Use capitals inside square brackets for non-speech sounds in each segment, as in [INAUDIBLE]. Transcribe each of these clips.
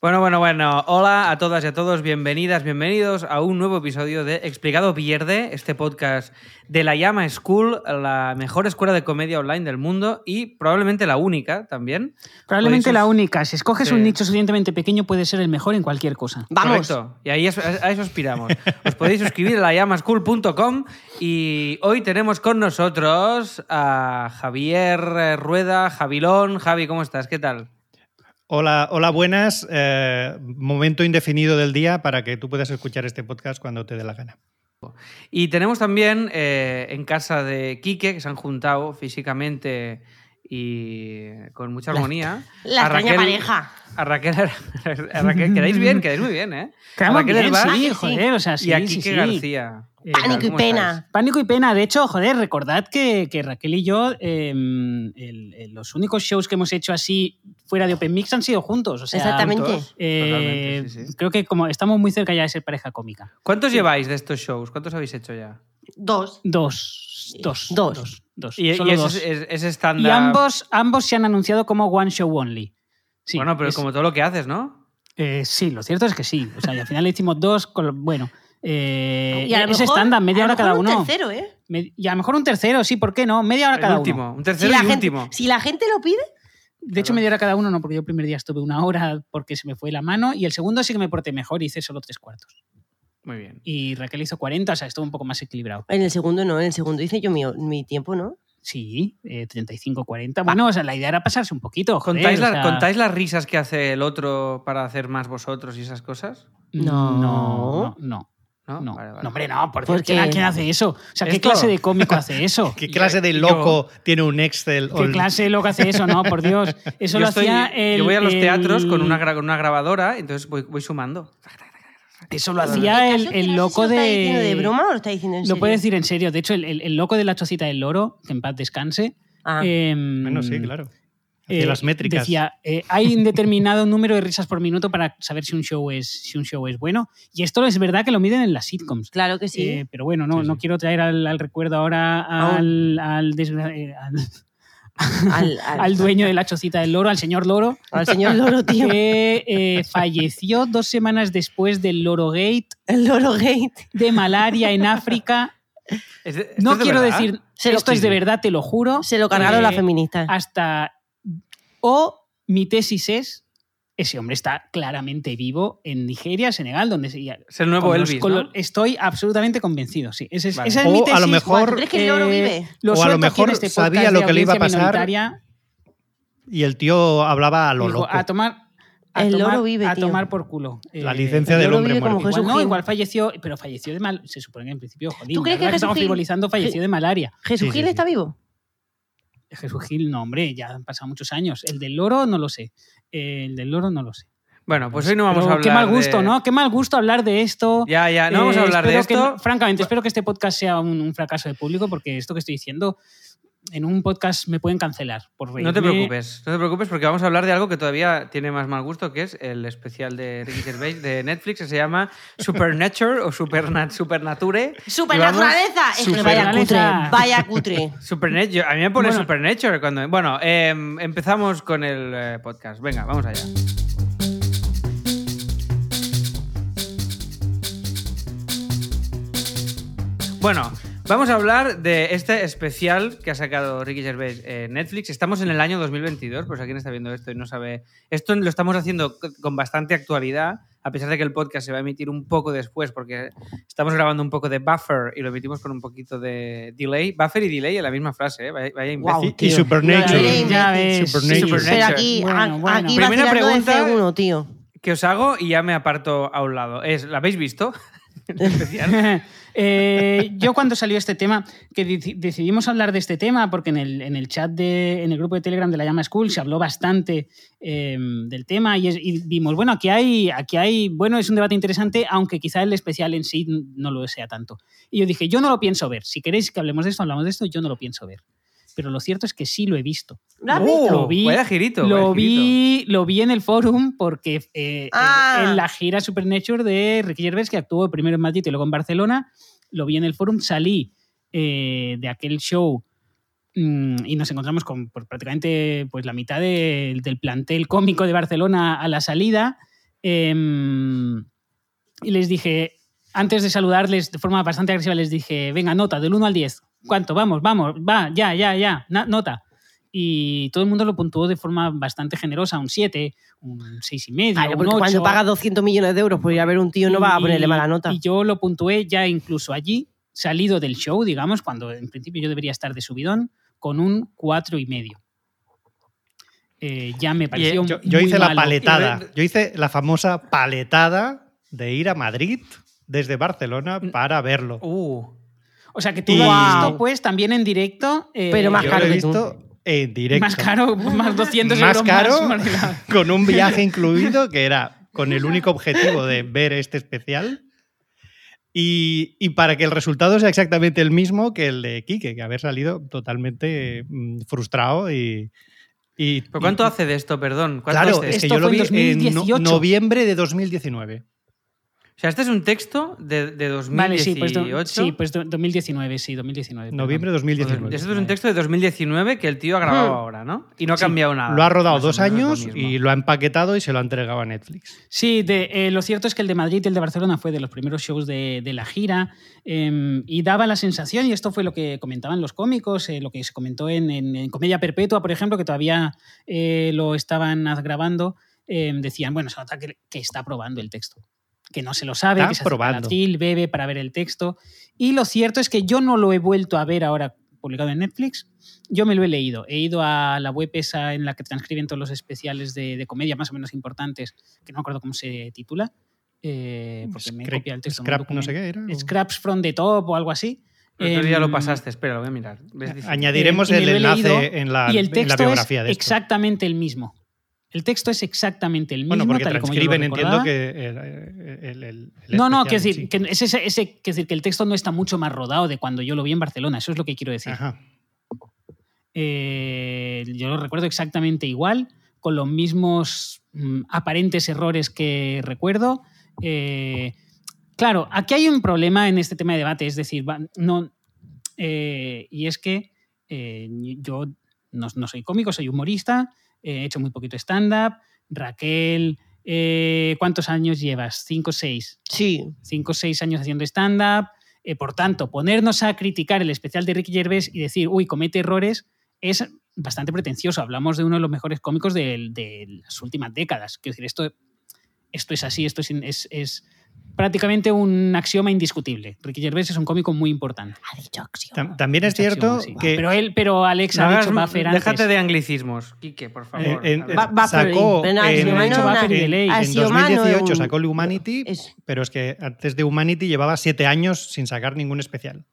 Bueno, bueno, bueno. Hola a todas y a todos, bienvenidas, bienvenidos a un nuevo episodio de Explicado Pierde, este podcast de la Llama School, la mejor escuela de comedia online del mundo y probablemente la única también. Probablemente la única. Si escoges Sí. un nicho suficientemente pequeño, puede ser el mejor en cualquier cosa. Vamos. Correcto. Y ahí es- a eso aspiramos. Os podéis suscribir a layamaschool.com y hoy tenemos con nosotros a Javier Rueda, Javilón. Javi, ¿cómo estás? ¿Qué tal? Hola, hola, buenas. Eh, momento indefinido del día para que tú puedas escuchar este podcast cuando te dé la gana. Y tenemos también eh, en casa de Quique, que se han juntado físicamente y con mucha La- armonía. La a extraña Raquel- pareja. A Raquel, a Raquel, quedáis bien, quedáis muy bien, ¿eh? A Quedamos Raquel bien, Herbaz sí, sí. joder, o sea, sí, y a sí, Quique sí. García. Eh, Pánico y ¿Cómo pena. estáis? Pánico y pena. De hecho, joder, recordad que, que Raquel y yo, eh, el- el- los únicos shows que hemos hecho así fuera de Open Mix han sido juntos. O sea, Exactamente. Eh, Totalmente, sí, sí. Creo que como estamos muy cerca ya de ser pareja cómica. ¿Cuántos lleváis de estos shows? ¿Cuántos habéis hecho ya? Dos. Dos. Dos. Dos. Dos. dos, Y, y solo dos. es- ese Y ambos, ambos se han anunciado como One Show Only. Sí, bueno, pero es- como todo lo que haces, ¿no? Eh, sí, lo cierto es que sí. O sea, y al final le hicimos dos, con bueno, eh, Y a lo es estándar, media a lo hora cada uno. Un tercero, ¿eh? Y a lo mejor un tercero, sí, ¿por qué no? Media hora El cada último. uno. Un tercero Si la, y gente, último. si la gente lo pide, De hecho, media hora cada uno no, porque yo el primer día estuve una hora porque se me fue la mano y el segundo sí que me porté mejor, hice solo tres cuartos. Muy bien. Y Raquel hizo 40, o sea, estuvo un poco más equilibrado. en el segundo no, en el segundo hice yo mi, mi tiempo, ¿no? Sí, eh, 35, 40. Bueno, o sea, la idea era pasarse un poquito. joder, ¿Contáis, o la- sea, ¿Contáis las risas que hace el otro para hacer más vosotros y esas cosas? No. No, no, no. No, No, Vale, vale. no, hombre, no, por ¿Por Dios, ¿quién, qué? quién hace eso? O sea, ¿qué ¿Esto? clase de cómico hace [LAUGHS] eso? ¿Qué clase de yo- loco tiene un Excel? ¿Qué clase de loco hace eso? No, por Dios. [LAUGHS] Eso yo, lo estoy- hacía el. yo voy a los el- teatros con una, gra- con una grabadora, entonces voy, voy sumando. Eso lo hacía el, el loco ¿Lo está diciendo de. de broma o lo está diciendo en Lo serio? puede decir en serio. De hecho, el, el- el loco de la chocita del loro, que en paz descanse. Ah, em, Bueno, sí, claro. Eh, las métricas. Decía, eh, hay un determinado [LAUGHS] número de risas por minuto para saber si un show es, si un show es bueno. Y esto es verdad que lo miden en las sitcoms. claro que sí. Eh, pero bueno, no, Sí, no quiero traer al, al recuerdo ahora al, al, desgra- eh, al- [LAUGHS] al, [LAUGHS] al- al dueño de la chocita del loro, al señor loro, al señor Loro, tío. que eh, falleció dos semanas después del Loro Gate El Loro Gate. de malaria en África. ¿Es de- esto No de quiero decir, Se lo- esto es de verdad, te lo juro. Se lo cargaron Eh, las feministas. Hasta. O mi tesis es. Ese hombre está claramente vivo en Nigeria, Senegal, donde se. Es el nuevo Elvis, ¿no? Estoy absolutamente convencido, sí. Ese es, Vale. esa es O mi a lo tesis. mejor- ¿Tú crees que el loro Eh, vive? Lo O a lo mejor este sabía lo que le iba a pasar. Y el tío hablaba a lo Dijo, loco. a tomar. A El tomar, loro vive, a tío. tomar por culo. La Eh, licencia el del hombre muerto. Jesús Igual no, Gil. igual falleció, pero falleció de mal. Se supone que en principio, joder, ¿Tú crees que Jesús estamos Gil- frivolizando, falleció de malaria. ¿Jesús sí, Gil sí, está sí. vivo? Jesús Gil, no, hombre, ya han pasado muchos años. El del loro no lo sé. El del loro no lo sé. Bueno, pues hoy no vamos Pero a hablar Qué mal gusto, de- ¿no? Qué mal gusto hablar de esto. Ya, ya, no vamos a Eh, hablar de que esto. francamente, espero que este podcast sea un, un fracaso de público porque esto que estoy diciendo en un podcast me pueden cancelar por No te reírme. preocupes, no te preocupes porque vamos a hablar de algo que todavía tiene más mal gusto, que es el especial de Ricky Gervais de Netflix que se llama Supernature o Supernat Supernature. ¡Supernaturaleza! Es que Super- vaya cutre, vaya cutre. Supernature, a mí me pone Bueno. Supernature cuando... Bueno, em, empezamos con el eh, podcast. Venga, vamos allá. Bueno, vamos a hablar de este especial que ha sacado Ricky Gervais en Netflix. Estamos en el año 2022, pues a quien está viendo esto y no sabe... Esto lo estamos haciendo con bastante actualidad, a pesar de que el podcast se va a emitir un poco después, porque estamos grabando un poco de buffer y lo emitimos con un poquito de delay. Buffer y delay en la misma frase, ¿eh? Vaya, imbécil. Y, y. Supernature. Ya ves. Supernature. Pero aquí, Bueno, a- bueno. aquí Primera vacilando pregunta. de C1, tío. que os hago y ya me aparto a un lado. Es, ¿La habéis visto? [LAUGHS] El especial. [LAUGHS] Eh, yo cuando salió este tema, que deci- decidimos hablar de este tema, porque en el, en el chat, de, en el grupo de Telegram de la Llama School se habló bastante eh, del tema y, es- y vimos, bueno, aquí hay, aquí hay, bueno, es un debate interesante, aunque quizá el especial en sí no lo sea tanto. Y yo dije, yo no lo pienso ver. Si queréis que hablemos de esto, hablamos de esto, yo no lo pienso ver. Pero lo cierto es que sí lo he visto. ¿Lo has visto? Lo vi, vaya girito, lo, vaya girito. vi, lo vi en el forum porque eh, eh, Ah. en la gira Supernature de Ricky Gervais, que actuó primero en Madrid y luego en Barcelona, lo vi en el forum, salí eh, de aquel show mm, y nos encontramos con pues, prácticamente pues, la mitad de- del plantel cómico de Barcelona a la salida. Em, y les dije, antes de saludarles de forma bastante agresiva, les dije, venga, nota, del 1 al 10. ¿Cuánto? Vamos, vamos, va, ya, ya, ya, na- nota. Y todo el mundo lo puntuó de forma bastante generosa, un 7, un 6,5, y medio, Claro, un porque 8. cuando pagas 200 millones de euros por ir a ver un tío no va a ponerle mala nota. Y yo lo puntué ya incluso allí, salido del show, digamos, cuando en principio yo debería estar de subidón, con un cuatro y medio. Eh, ya me pareció Yo, yo muy hice la malo. paletada. Yo hice la famosa paletada de ir a Madrid desde Barcelona para verlo. Uh. O sea que tú Y- lo has visto pues también en directo. eh, Pero más Yo caro lo he que tú. visto en directo. Más caro, [LAUGHS] más 200 Más euros caro, más. Marila. [LAUGHS] con un viaje [LAUGHS] incluido que era con el único objetivo de ver este especial. Y, y para que el resultado sea exactamente el mismo que el de Quique, que haber salido totalmente mm, frustrado y... y- ¿Pero cuánto y- hace de esto, perdón? ¿Cuánto Claro, hace? es que Esto yo lo fue vi en en no- 2018. noviembre de 2019. O sea, este es un texto de, de 2018. Vale, sí, pues, sí, pues do- 2019, sí, 2019. Noviembre de perdón. 2019. Este es un texto de 2019 que el tío ha grabado Hmm. ahora, ¿no? Y no ha Sí. cambiado nada. Lo ha rodado dos lo años y lo ha empaquetado y se lo ha entregado a Netflix. Sí, de, eh, lo cierto es que el de Madrid y el de Barcelona fue de los primeros shows de, de la gira eh, y daba la sensación, y esto fue lo que comentaban los cómicos, eh, lo que se comentó en, en- en Comedia Perpetua, por ejemplo, que todavía eh, lo estaban grabando, eh, decían, bueno, se nota que, que está probando el texto, que no se lo sabe, Está que se probando. atril, bebe para ver el texto. Y lo cierto es que yo no lo he vuelto a ver ahora publicado en Netflix, yo me lo he leído. He ido a la web esa en la que transcriben todos los especiales de, de comedia más o menos importantes, que no me acuerdo cómo se titula, eh, porque me he copiado el texto. Scrap, no sé documento. qué era. o- Scraps from the Top o algo así. El otro día lo Em, pasaste, espera, lo voy a mirar. Añadiremos eh, me el enlace leído, en la, y el en la biografía es de esto. exactamente el mismo. El texto es exactamente el mismo, Bueno, porque tal y como yo lo transcriben, entiendo que el, el- No, no, quiero decir, sí. que, es ese, ese- quiero decir que el texto no está mucho más rodado de cuando yo lo vi en Barcelona, eso es lo que quiero decir. Ajá. Eh, yo lo recuerdo exactamente igual, con los mismos mm, aparentes errores que recuerdo. Eh, claro, aquí hay un problema en este tema de debate, es decir, no, eh, y es que yo no, no soy cómico, soy humorista, he hecho muy poquito stand-up. Raquel, eh, ¿cuántos años llevas? ¿Cinco o seis? Sí. cinco o seis años haciendo stand-up. Eh, por tanto, ponernos a criticar el especial de Ricky Gervais y decir, uy, comete errores, es bastante pretencioso. Hablamos de uno de los mejores cómicos de, de las últimas décadas. Quiero decir, esto, esto es así, esto es, es- es prácticamente un axioma indiscutible. Ricky Gervais es un cómico muy importante. Ha dicho. Tam- También es cierto axioma, sí. que Pero, él, pero Alex No ha hagas- dicho Buffer antes. déjate de anglicismos, Quique, por favor. en- va- sacó en, Axioma en- en Axioma es 2018 un- sacó el Humanity, Es- pero es que antes de Humanity llevaba siete años sin sacar ningún especial.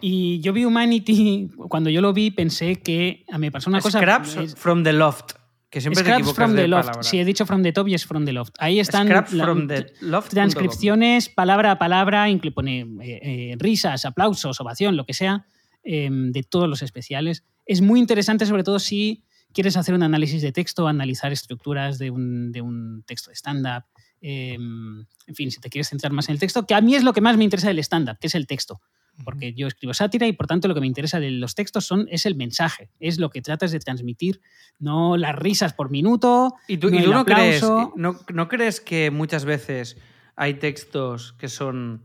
Y yo vi Humanity, cuando yo lo vi, pensé que a mí me pasó una cosa. Scraps from the loft, que siempre Scraps from the Loft. palabra. Sí, he dicho from the top y es from the loft. Ahí están la- from the loft. transcripciones palabra a palabra, inclu- pone eh, eh, risas, aplausos, ovación, lo que sea, eh, de todos los especiales. Es muy interesante, sobre todo si quieres hacer un análisis de texto, analizar estructuras de un, de un texto de stand-up. eh, en fin, si te quieres centrar más en el texto, que a mí es lo que más me interesa del stand-up, que es el texto. Porque yo escribo sátira y por tanto lo que me interesa de los textos son, es el mensaje, es lo que tratas de transmitir, no las risas por minuto. ¿Y tú no y tú el no, crees, no, no crees que muchas veces hay textos que son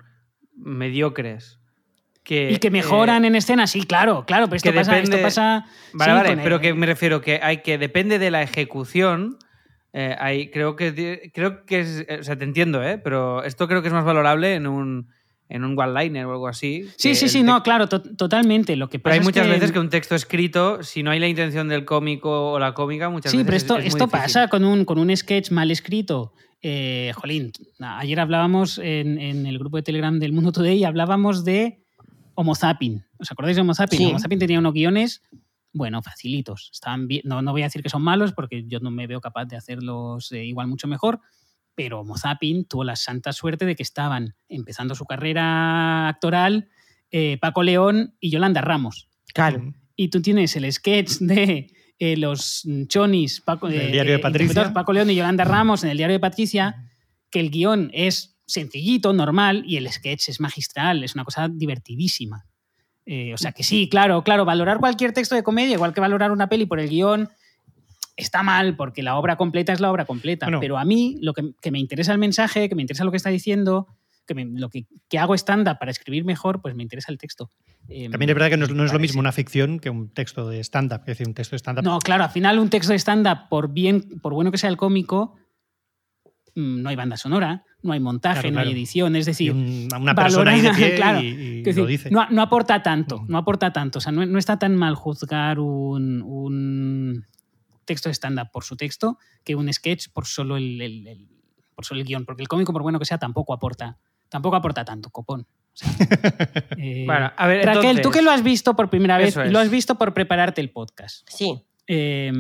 mediocres? Que, Y que mejoran eh, en escena, sí, claro, claro, pero esto que pasa, esto depende- pasa. Vale, vale, pero que me refiero que hay que depende de la ejecución. eh, hay, creo que creo que es, eh, o sea, te entiendo, ¿eh? Pero esto creo que es más valorable en un en un one-liner o algo así. Sí, sí, sí, no, claro, to- totalmente. Lo que Pero pasa hay es muchas que, veces que un texto escrito, si no hay la intención del cómico o la cómica, muchas Sí, veces pero es- esto, es esto pasa con un, con un sketch mal escrito. Eh, jolín, ayer hablábamos en, en el grupo de Telegram del Mundo Today y hablábamos de Homo Zapping. ¿Os acordáis de Homo Zapping? Sí. Homo Zapping tenía unos guiones, bueno, facilitos. Estaban bien- no, no voy a decir que son malos porque yo no me veo capaz de hacerlos eh, igual mucho mejor, pero Homo Zapping tuvo la santa suerte de que estaban empezando su carrera actoral eh, Paco León y Yolanda Ramos Claro. y tú tienes el sketch de eh, los chonis, Paco, Del eh, diario de Patricia. Paco León y Yolanda Ramos en el diario de Patricia, que el guion es sencillito, normal, y el sketch es magistral, es una cosa divertidísima. Eh, o sea que sí, claro, claro, valorar cualquier texto de comedia, igual que valorar una peli por el guion, está mal porque la obra completa es la obra completa. Bueno. Pero a mí, lo que, que me interesa el mensaje, que me interesa lo que está diciendo, que me- lo que, que hago stand-up para escribir mejor, pues me interesa el texto. Eh, También es verdad que no es, no es lo mismo una ficción que un texto de stand-up. Es decir, un texto de stand-up. No, claro, al final un texto de stand-up, por bien, por bueno que sea el cómico, mm, no hay banda sonora, no hay montaje, Claro, no hay edición. Es decir, un- una persona ahí de valora- pie [LAUGHS] claro, y, y Quiero lo dice. No, no aporta tanto, Ujú. no aporta tanto. O sea, no, no está tan mal juzgar un, un texto de stand-up por su texto que un sketch por solo el, el- el- por solo el guion. Porque el cómico, por bueno que sea, tampoco aporta, tampoco aporta tanto, copón. O sea, [LAUGHS] eh, Bueno, a ver, Raquel, tú que lo has visto por primera vez lo has visto por prepararte el podcast. Sí. eh,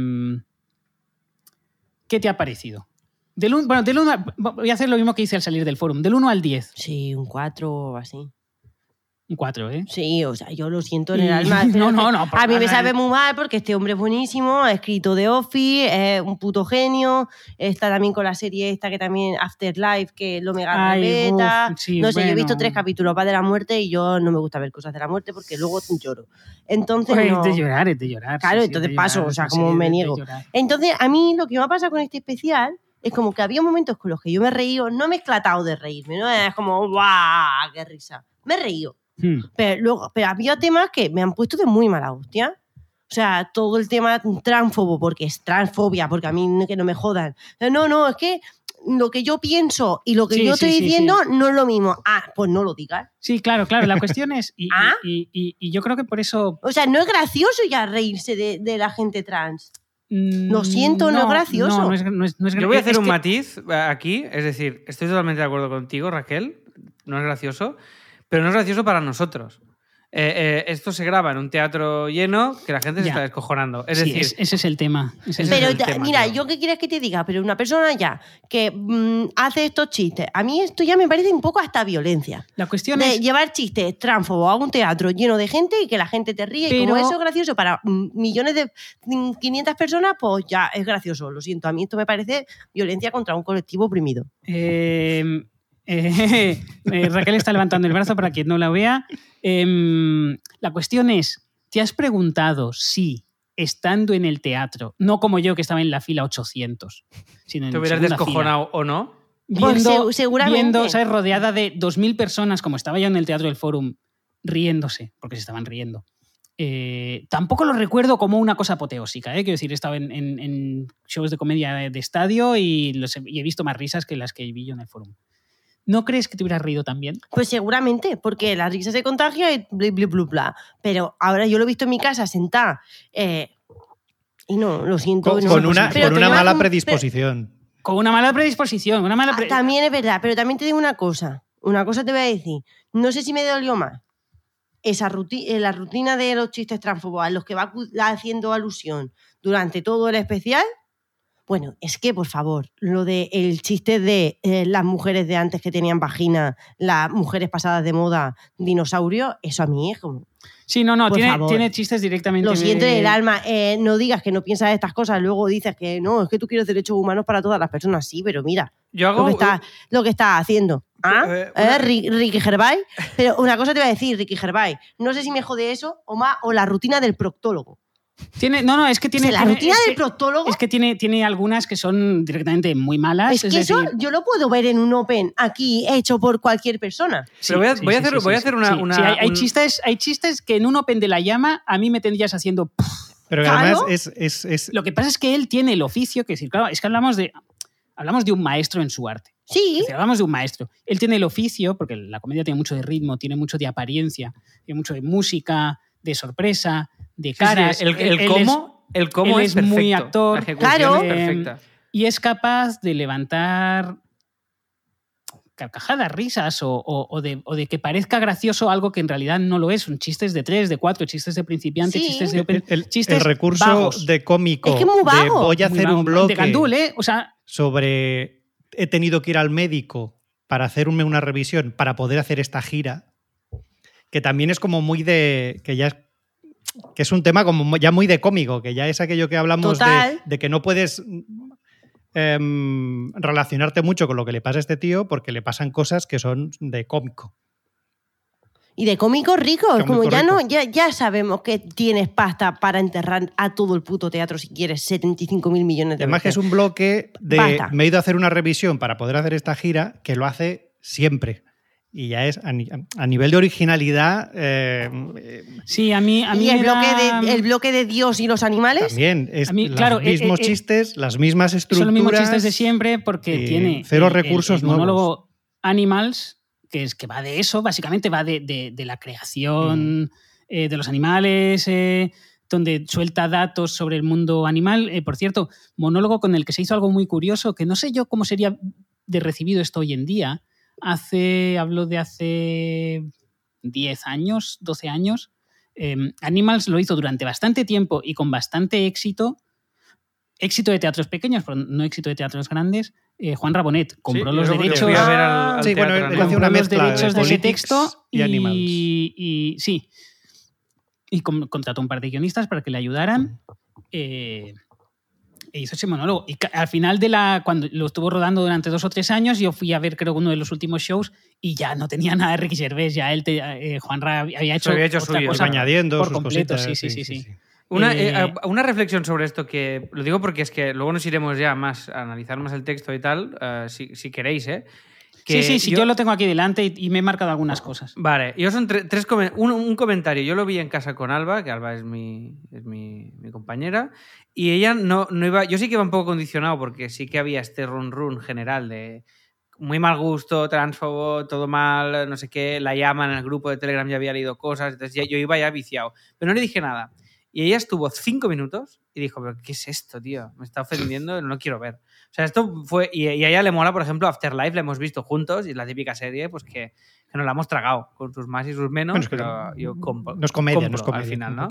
¿Qué te ha parecido? Del un- bueno, del uno voy a hacer lo mismo que hice al salir del forum. Del 1 al 10. Sí, un 4 o así. Un 4, ¿eh? Sí, o sea, yo lo siento en el alma. [LAUGHS] no, no, no, A mí me sabe muy mal porque este hombre es buenísimo, ha escrito The Office, es un puto genio. Está también con la serie esta que también Afterlife, que lo mega Ay, uf, sí, no sé, yo he visto bueno. tres capítulos va de la muerte y yo no me gusta ver cosas de la muerte porque luego lloro. Entonces, Oye, no. Es de llorar, es de llorar. Claro, sí, entonces es de paso, llorar, o sea, como me niego. llorar. Entonces, a mí lo que me ha pasado con este especial es como que había momentos con los que yo me he reído, no me he esclatado de reírme, ¿no? Es como, ¡guau! ¡Qué risa! Me he reído. Hmm. Pero luego, pero había temas que me han puesto de muy mala hostia. O sea, todo el tema transfobo, porque es transfobia, porque a mí no- que no me jodan. No, no, es que lo que yo pienso y lo que Sí, yo sí, estoy sí, diciendo no es lo mismo. Ah, pues no lo digas. Sí, claro, claro. La cuestión es. Y, ¿Ah? y- y- y yo creo que por eso. O sea, no es gracioso ya reírse de, de la gente trans. mm, Lo siento, no es gracioso. No, no es, no es- no es Yo voy a hacer es un que- matiz eh, aquí, es decir, estoy totalmente de acuerdo contigo, Raquel, no es gracioso, pero no es gracioso para nosotros. Eh, eh, esto se graba en un teatro lleno que la gente se está descojonando. Es sí, decir, es- ese es el tema. ese es Pero el ya- tema, mira, yo qué quieres que te diga, pero una persona ya que mm, hace estos chistes, a mí esto ya me parece un poco hasta violencia. La cuestión De es. llevar chistes tránsfobos a un teatro lleno de gente y que la gente te ríe. Y Pero- como eso es gracioso para mm, millones de mm, 500 personas, pues ya es gracioso. Lo siento, a mí esto me parece violencia contra un colectivo oprimido. Eh, eh, [LAUGHS] eh, Raquel está levantando el brazo para quien no la vea. Em, la cuestión es: ¿te has preguntado si, estando en el teatro, no como yo que estaba en la fila 800, sino en ¿te hubieras fila, descojonado o no? Pues viendo, se- seguramente. viendo, ¿sabes? rodeada de 2.000 personas, como estaba yo en el Teatro del Forum, riéndose, porque se estaban riendo. Eh, tampoco lo recuerdo como una cosa apoteósica, ¿eh? quiero decir, he estado en, en- en shows de comedia de, de estadio y, los he, y he visto más risas que las que vi yo en el Forum. ¿No crees que te hubieras reído también? Pues seguramente, porque la risa se contagia y bla, bla, bla, bla. Pero ahora yo lo he visto en mi casa sentada. eh, y no, lo siento. Con, no. con una, con mala un- predisposición. Con una mala predisposición, una mala Ah, pre- También es verdad, pero también te digo una cosa. Una cosa te voy a decir. No sé si me dolió más. Esa ruti- eh, la rutina de los chistes transfobos a los que va haciendo alusión durante todo el especial. Bueno, es que, por favor, lo de el chiste de eh, las mujeres de antes que tenían vagina, las mujeres pasadas de moda, dinosaurios, eso a mí es como. Sí, no, no, tiene, chistes directamente. Lo siento en el alma. eh, no digas que no piensas estas cosas, luego dices que no, es que tú quieres derechos humanos para todas las personas. Sí, pero mira, Yo hago. lo que está, lo que está haciendo. ¿Ah? Eh, ¿Eh? una- Ricky Gervais. Pero una cosa te voy a decir, Ricky Gervais. No sé si me jode eso o más, o la rutina del proctólogo. Tiene, no, no, es que O tiene. sea, la tiene- rutina es del que- proctólogo. Es que tiene, tiene algunas que son directamente muy malas. es que eso decir, yo lo puedo ver en un Open aquí hecho por cualquier persona. Pero voy a- voy a hacer- voy a hacer una- sí. una- Sí, hay, hay un- chistes, hay chistes que en un Open de la llama a mí me tendrías haciendo. Pero que Claro. además es, es- es- Lo que pasa es que él tiene el oficio, que decir, claro, es que hablamos de, hablamos de un maestro en su arte. Es Sí, decir, hablamos de un maestro. Él tiene el oficio, porque la comedia tiene mucho de ritmo, tiene mucho de apariencia, tiene mucho de música, de sorpresa, de Sí, sí, caras. el, cómo, el cómo él es, es muy actor. La Claro. es perfecta. y es capaz de levantar carcajadas, risas o, o- o de, o de que parezca gracioso algo que en realidad no lo es. Son chistes de tres, de cuatro, chistes de principiante, Sí. chistes de el, open, el- chistes el recurso vagos, de cómico Es que es de voy a muy hacer vago, un de Gandul, ¿eh? O sea, sobre he tenido que ir al médico para hacerme una revisión para poder hacer esta gira, que también es como muy de que ya es que es un tema como ya muy de cómico, que ya es aquello que hablamos de, que no puedes em, relacionarte mucho con lo que le pasa a este tío porque le pasan cosas que son de cómico. Y de cómicos ricos, Cómico como ya rico. no, ya, ya sabemos que tienes pasta para enterrar a todo el puto teatro si quieres 75 mil millones de Además que es un bloque de... Basta. Me he ido a hacer una revisión para poder hacer esta gira que lo hace siempre. Y ya es a, ni- a nivel de originalidad eh, Sí, a mí, a mí y el me bloque, de, el bloque de Dios y los animales. también. Es mí, los claro, eh, mismos eh, eh, chistes, las mismas Son estructuras. los mismos chistes de siempre porque tiene cero el- recursos el monólogo Animals, que es que va de eso, básicamente va de, de- de la creación Mm. eh, de los animales, eh, donde suelta datos sobre el mundo animal. Eh, por cierto, monólogo con el que se hizo algo muy curioso, que no sé yo cómo sería de recibido esto hoy en día. Hace, hablo de hace 10 años, 12 años. Eh, Animals lo hizo durante bastante tiempo y con bastante éxito. Éxito de teatros pequeños, pero no éxito de teatros grandes. eh, Juan Rabonet compró Sí, los derechos. al- al Sí, bueno, los de derechos de ese texto y animals. y, y- sí. Y contrató un par de guionistas para que le ayudaran. eh, hizo ese monólogo. Y al final de la. Cuando lo estuvo rodando durante dos o tres años, yo fui a ver, creo, uno de los últimos shows y ya no tenía nada de Ricky Gervais. Ya él, eh, Juan Ra había hecho, había hecho otra suyo, cosa añadiendo por sus completo. cositas. sí, sí, sí, sí. Una, Eh, una reflexión sobre esto que lo digo porque es que luego nos iremos ya más a analizar más el texto y tal, eh, si, si queréis, ¿eh? Que Sí, sí, sí, yo... lo tengo aquí delante y, y me he marcado algunas cosas. Vale, yo son tre- tres comen- un, un comentario. Yo lo vi en casa con Alba, que Alba es mi, es mi, mi compañera, y ella no, no iba. Yo sí que iba un poco condicionado porque sí que había este run run general de muy mal gusto, transfobo, todo mal, no sé qué. La llama en el grupo de Telegram ya había leído cosas, entonces ya- yo iba ya viciado. Pero no le dije nada. Y ella estuvo cinco minutos y dijo, pero ¿qué es esto, tío? Me está ofendiendo, no lo quiero ver. O sea, esto fue... Y, y a ella le mola, por ejemplo, Afterlife, la hemos visto juntos y es la típica serie, pues que, que nos la hemos tragado, con sus más y sus menos, Bueno, pero yo compro. no es comedia, compro no es comedia. Al final, ¿no?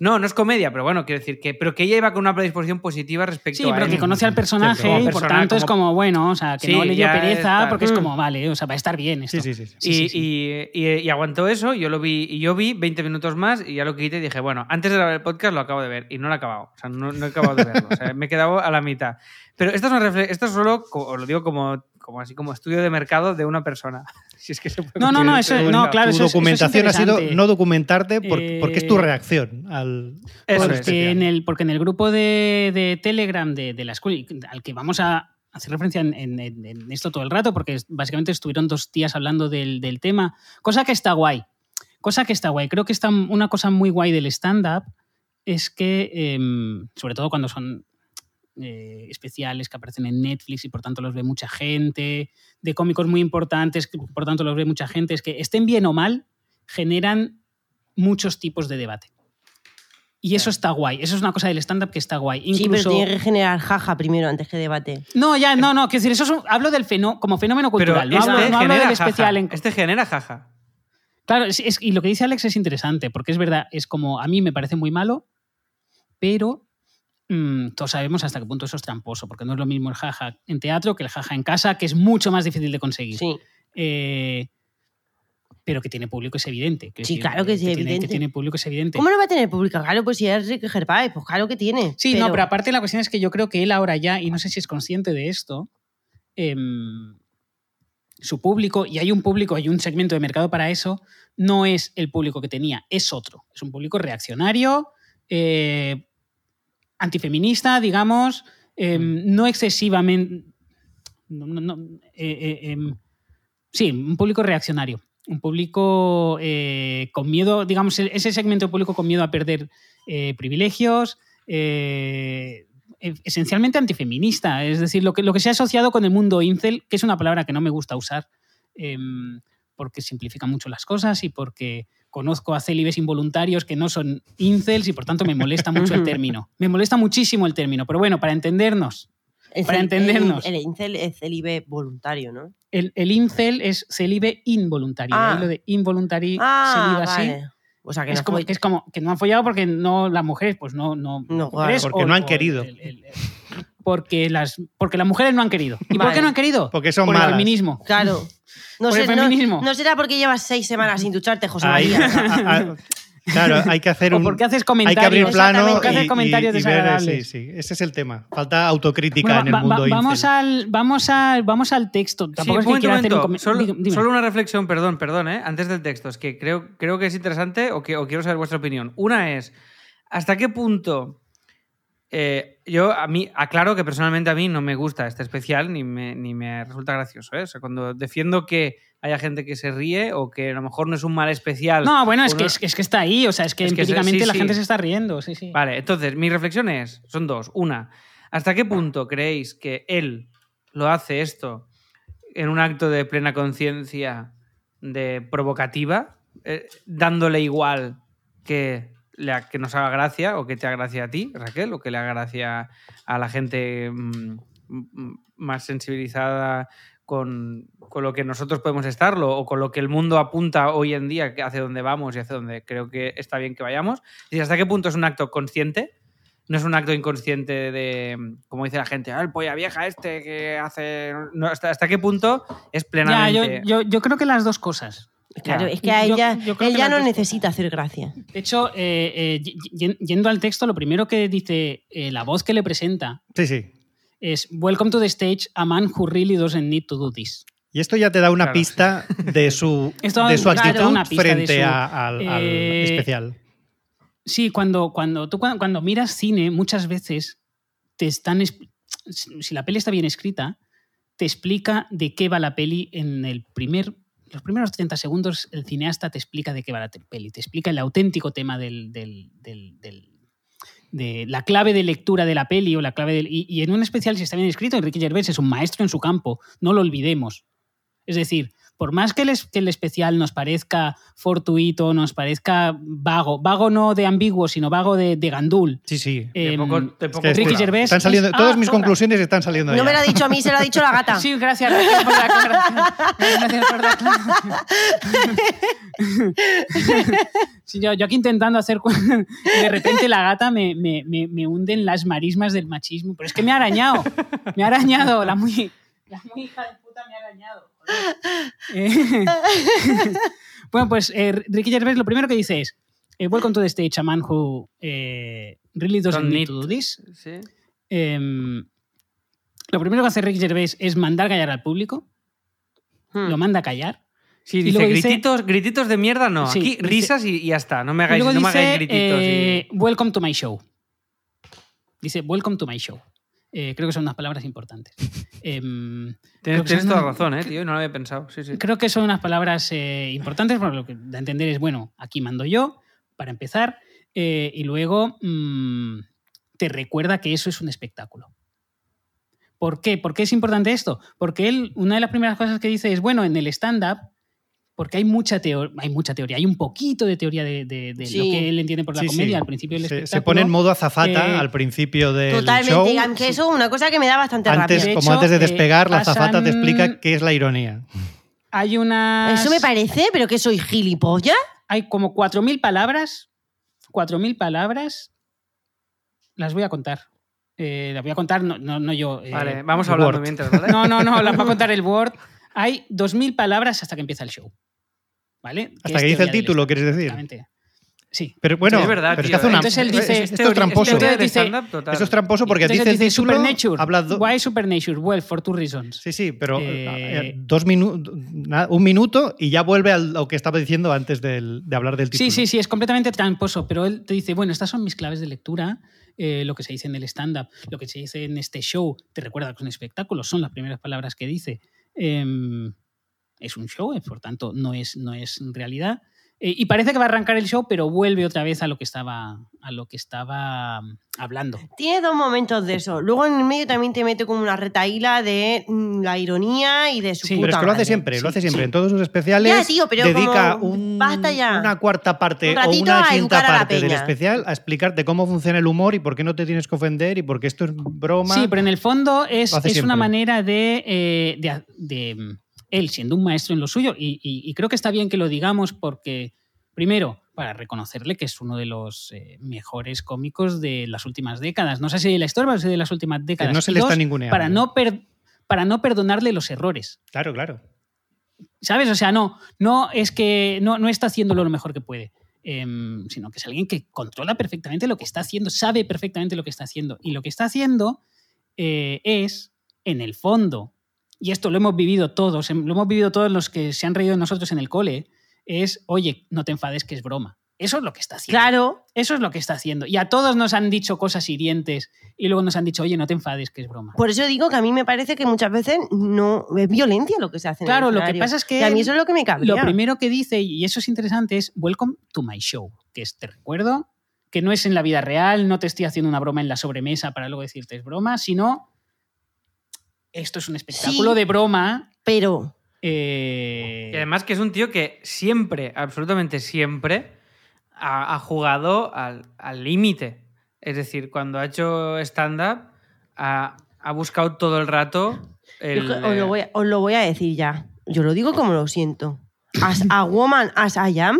No, no es comedia, pero bueno, quiero decir que... Pero que ella iba con una predisposición positiva respecto Sí, a pero él. que conoce al personaje Como y por persona, tanto es como- como, bueno, o sea, que Sí, no le dio pereza está. porque es Mm. como, vale, o sea, va a estar bien esto. Sí, sí, sí. Sí, y, sí, sí. y- y- y aguantó eso, yo lo vi, y yo vi 20 minutos más y ya lo quité y dije, bueno, antes de grabar el podcast lo acabo de ver y no lo he acabado. O sea, no, no he acabado de verlo. O sea, me he quedado a la mitad. Pero esto es, una esto es solo, os lo digo como, como así como estudio de mercado de una persona. [LAUGHS] Si es que se puede No, no, no, eso- no, claro, tu eso es- eso es documentación ha sido no documentarte por- Eh, porque es tu reacción al. Eso al es. porque, en el, porque en el grupo de, de Telegram de, de la escuela, al que vamos a hacer referencia en, en- en- en esto todo el rato, porque básicamente estuvieron dos días hablando del, del tema, cosa que está guay. Cosa que está guay. Creo que está una cosa muy guay del stand-up es que, em, sobre todo cuando son eh, especiales que aparecen en Netflix y por tanto los ve mucha gente, de cómicos muy importantes que por tanto los ve mucha gente, es que estén bien o mal, generan muchos tipos de debate. Y eso está guay. Eso es una cosa del stand-up que está guay. Sí, pero Incluso... tiene que generar jaja primero antes que debate. No, ya, no, no. Quiero decir, eso es un- hablo del fenó- como fenómeno Pero cultural. no este hablo, no hablo del jaja. especial en. Este genera jaja. Claro, es- es- y lo que dice Alex es interesante, porque es verdad, es como a mí me parece muy malo, pero mm, todos sabemos hasta qué punto eso es tramposo, porque no es lo mismo el jaja en teatro que el jaja en casa, que es mucho más difícil de conseguir. Sí. Eh, pero que tiene público es evidente. Sí, claro que sí, tiene, que evidente. tiene público es evidente. ¿Cómo no va a tener pública? Claro, pues si es Ricky Gervais, pues claro que tiene. Sí, no, pero aparte la cuestión es que yo creo que él ahora ya, y no sé si es consciente de esto, em, su público, y hay un público, hay un segmento de mercado para eso, no es el público que tenía, es otro. Es un público reaccionario, eh, antifeminista, digamos, em, no excesivamente... no- no- no, eh, eh, em, sí, un público reaccionario. Un público eh, con miedo, digamos, e- ese segmento de público con miedo a perder privilegios, e- esencialmente antifeminista, es decir, lo que, lo que se ha asociado con el mundo incel, que es una palabra que no me gusta usar em, porque simplifica mucho las cosas y porque conozco a célibes involuntarios que no son incels y por tanto me molesta mucho el [LAUGHS] término. Me molesta muchísimo el término, pero bueno, para entendernos, Es para el- entendernos. El, el incel es celibe voluntario, ¿no? el, el incel es célibe involuntario, Ah. lo de involuntary, Ah, vale. O sea, que es no como, que es como que no han follado porque no las mujeres pues no no, No, mujeres porque no han querido. el- el- el- porque las porque las mujeres no han querido y por qué no han querido Porque son por malas. el feminismo Claro. No, Por sé- feminismo. no será porque llevas seis semanas sin ducharte, José Ahí, María. [LAUGHS] Claro, hay que hacer ¿O un. por qué haces hay comentarios? que abrir plano y, ¿Por qué haces comentarios y- y ver- desagradables? sí, sí, ese es el tema. Falta autocrítica Bueno, en el mundo va- vamos, al, vamos, al, vamos al texto. Sí, Tampoco un es que momento, quiera un hacer un comentario. Solo, Dime. solo una reflexión, perdón, perdón, ¿eh? antes del texto. Es que creo, creo que es interesante o, que, o quiero saber vuestra opinión. Una es, ¿hasta qué punto... eh, yo a mí aclaro que personalmente a mí no me gusta este especial ni me, ni me resulta gracioso. ¿eh? O sea, cuando defiendo que haya gente que se ríe o que a lo mejor no es un mal especial. No, bueno, es que, es, es que está ahí. O sea, es que Es que se- empíricamente sí, la sí. gente se está riendo. Sí, sí. Vale, entonces mi reflexión es, son dos. Una, ¿hasta qué punto creéis que él lo hace esto en un acto de plena conciencia de provocativa, eh, dándole igual que, le- que nos haga gracia o que te haga gracia a ti, Raquel, o que le haga gracia a la gente mm, mm, más sensibilizada con, con lo que nosotros podemos estarlo o con lo que el mundo apunta hoy en día hacia dónde vamos y hacia dónde creo que está bien que vayamos. Y hasta qué punto es un acto consciente, no es un acto inconsciente de, como dice la gente, ah, el polla vieja este que hace... No, hasta, hasta qué punto es Ya, plenamente... yo, yo, yo creo que las dos cosas. Claro, es que a ella, yo no necesita hacer gracia. De hecho, eh, eh, yendo al texto, lo primero que dice eh, la voz que le presenta Sí, sí. es Welcome to the stage, a man who really doesn't need to do this. Y esto ya te da una Claro. pista de su, [LAUGHS] Esto de su claro, actitud una pista de frente su- a- al, al eh, especial. Sí, cuando, cuando tú cuando, cuando miras cine, muchas veces te están. es- Si la peli está bien escrita, te explica de qué va la peli en el primer. Los primeros 30 segundos, el cineasta te explica de qué va la peli. Te explica el auténtico tema del- de la clave de lectura de la peli o la clave del. Y, y en un especial, si está bien escrito, Enrique Gervais es un maestro en su campo. No lo olvidemos. Es decir, por más que el, es- que el especial nos parezca fortuito, nos parezca vago, vago no de ambiguo, sino vago de, de gandul. Sí, sí. de poco- de Es poco que Ricky. Gervais- están saliendo, es- todas ah, mis sobra. conclusiones están saliendo No ya. me lo ha dicho a mí, se lo ha dicho la gata. Sí, gracias, Raquel, por la aclaración. Gracias por la aclaración. Sí, yo, yo aquí intentando hacer. De repente la gata me, me, me, me hunde en las marismas del machismo. Pero es que me ha arañado. Me ha arañado. La muy, la muy hija de puta me ha arañado. Eh, [LAUGHS] bueno, pues eh, Ricky Gervais lo primero que dice es: eh, Welcome to the stage, a man who eh, really doesn't need to do this. Sí. Em, lo primero que hace Ricky Gervais es mandar callar al público. Hmm. Lo manda a callar. Sí, dice, grititos, grititos de mierda no. Sí, Aquí risas y, y ya está. No me Y hagáis, luego no me hagáis grititos. y- Welcome to my show. Dice, Welcome to my show. Eh, creo que son unas palabras importantes. [LAUGHS] Em, Tienes, toda razón, ¿eh, tío? No lo había pensado. Sí, sí. Creo que son unas palabras eh, importantes, porque lo que da a entender es, bueno, aquí mando yo, para empezar, eh, y luego mm, te recuerda que eso es un espectáculo. ¿Por qué? ¿Por qué es importante esto? Porque él, una de las primeras cosas que dice es, bueno, en el stand-up, porque hay mucha, hay mucha teoría, hay un poquito de teoría de, de- de lo que él entiende por la Sí, sí. comedia al principio del Se, espectáculo. se pone en modo azafata eh, al principio del Totalmente. show. aunque eso es una cosa que me da bastante Antes, rabia. Como hecho, antes de eh, despegar, la azafata te explica qué es la ironía. Hay una... Eso me parece, pero que soy gilipollas. hay como 4.000 palabras. 4.000 palabras. Las voy a contar. Eh, las voy a contar, no, no, no yo. eh, Vale, vamos hablando Word. mientras, ¿vale? No, no, no, las va a [LAUGHS] contar el Word. Hay 2.000 palabras hasta que empieza el show. ¿Vale? Hasta que dice el título, ¿quieres decir? exactamente. Sí. Pero bueno, Sí, es verdad, pero es que hace una, Entonces él dice- es- es esto es tramposo. de dice-. Esto es tramposo porque dice el dice título, Supernature. habla do- Why Supernature? Well, for two reasons. Sí, sí, pero Eh, eh, dos minutos, un minuto y ya vuelve a lo que estaba diciendo antes del- de hablar del título. Sí, sí, sí, es completamente tramposo, pero él te dice, bueno, estas son mis claves de lectura, eh, lo que se dice en el stand-up, lo que se dice en este show, te recuerda que es un espectáculo, son las primeras palabras que dice. Em, es un show, eh, por tanto, no es, no es realidad. Eh, y parece que va a arrancar el show, pero vuelve otra vez a lo que estaba, a lo que estaba mm, hablando. Tiene dos momentos de eso. Luego en el medio también te mete como una retaíla de mm, la ironía y de su Sí, puta Pero es que lo hace siempre, Sí, lo hace siempre. sí. En todos sus especiales Ya, tío, pero dedica como, un- basta ya. una cuarta parte Un o una quinta parte del especial a explicarte cómo funciona el humor y por qué no te tienes que ofender y por qué esto es broma. Sí, pero en el fondo es, es una manera de, eh, de- de, mm, él siendo un maestro en lo suyo, y, y- y creo que está bien que lo digamos porque, primero, para reconocerle que es uno de los eh, mejores cómicos de las últimas décadas. No sé si de la historia, pero sí de las últimas décadas. no se le está dos, ninguneando. Para no, para no perdonarle los errores. Claro, claro. ¿Sabes? O sea, no, no es que no, no está haciéndolo lo mejor que puede. em, sino que es alguien que controla perfectamente lo que está haciendo, sabe perfectamente lo que está haciendo. Y lo que está haciendo eh, es, en el fondo, y esto lo hemos vivido todos, em, lo hemos vivido todos los que se han reído de nosotros en el cole, es, oye, no te enfades que es broma. Eso es lo que está haciendo. Claro, Eso es lo que está haciendo. Y a todos nos han dicho cosas hirientes y luego nos han dicho, oye, no te enfades que es broma. por eso digo que a mí me parece que muchas veces no es violencia lo que se hace. en el Claro, lo que pasa es que Y a mí eso es lo que me cabrea. Lo primero que dice, y eso es interesante, es Welcome to my show, que es, te recuerdo, que no es en la vida real, no te estoy haciendo una broma en la sobremesa para luego decirte es broma, sino esto es un espectáculo Sí. de broma. Pero eh, Y además que es un tío que siempre, absolutamente siempre, ha, ha jugado al al límite. es decir, cuando ha hecho stand-up, ha, ha buscado todo el rato el... yo os, lo voy a, os lo voy a decir ya. Yo lo digo como lo siento. As a woman as I am,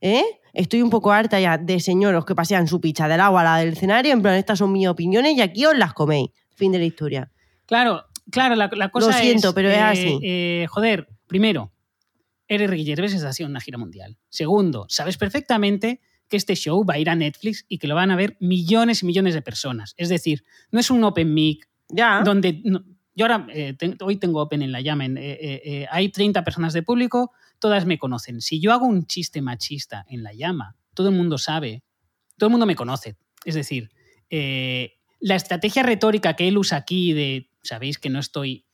¿eh? Estoy un poco harta ya de señoros que pasean su picha del agua a la del escenario, en plan, estas son mis opiniones y aquí os las coméis. Fin de la historia. Claro, claro, la, la cosa Lo siento, es, pero es eh, así. eh, joder, primero, eres Ricky Gervais está haciendo una gira mundial. Segundo, sabes perfectamente que este show va a ir a Netflix y que lo van a ver millones y millones de personas. Es decir, no es un open mic Ya. donde no- yo ahora eh, hoy tengo Open en la llama. eh, eh, eh, hay 30 personas de público, todas me conocen. Si yo hago un chiste machista en la llama, todo el mundo sabe, todo el mundo me conoce. Es decir, eh, la estrategia retórica que él usa aquí de sabéis que no estoy,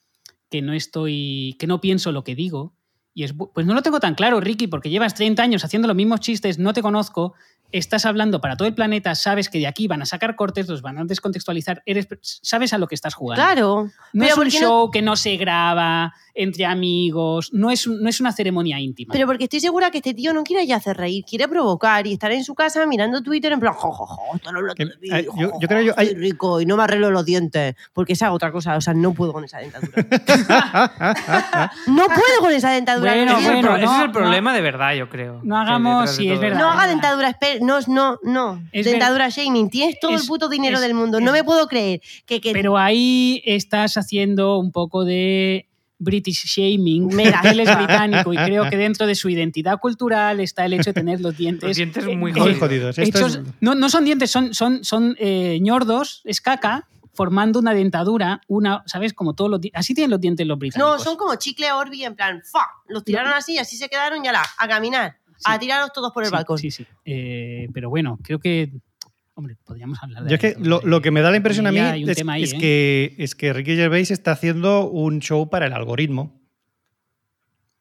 que no estoy, que no pienso lo que digo. Y es, pues no lo tengo tan claro, Ricky, porque llevas 30 años haciendo los mismos chistes, no te conozco, estás hablando para todo el planeta, sabes que de aquí van a sacar cortes, los van a descontextualizar, eres, sabes a lo que estás jugando. Claro. No Pero es un ¿por qué no- show que no se graba entre amigos, no es, no es una ceremonia íntima. Pero porque estoy segura que este tío no quiere ya hacer reír, quiere provocar y estar en su casa mirando Twitter en plan, jo, jo, jo, estoy hablando Que- de mí, jo, yo- creo yo- soy hay- rico y no me arreglo los dientes, porque esa es otra cosa, o sea, no puedo con esa dentadura. [LAUGHS] no puedo con esa dentadura. Bueno, no ese, es el quiero. pro- bueno, ese es no, el problema de verdad, yo creo. No hagamos- sí, es verdad. No haga dentadura, no, no, no. Es dentadura shaming, tienes todo es- el puto dinero es- del mundo, es- no me puedo creer que, que Pero ahí estás haciendo un poco de British shaming. [LAUGHS] Me da- Él es británico y creo que dentro de su identidad cultural está el hecho de tener los dientes. Los dientes eh, muy eh, jodidos. hechos- es- no, no son dientes, son, son, son eh, ñordos, es caca, formando una dentadura, una, ¿sabes? Como todos los Así tienen los dientes los británicos. No, son como chicle Orbi, en plan, ¡fa! Los tiraron así y así se quedaron y ala, a caminar, a tirarlos todos por el Sí, balcón. Sí, sí. Eh, pero bueno, creo que. Hombre, podríamos hablar de. Yo es que lo, lo que me da la impresión a mí es, tema ahí, es ¿eh? que, es que Ricky Gervais está haciendo un show para el algoritmo.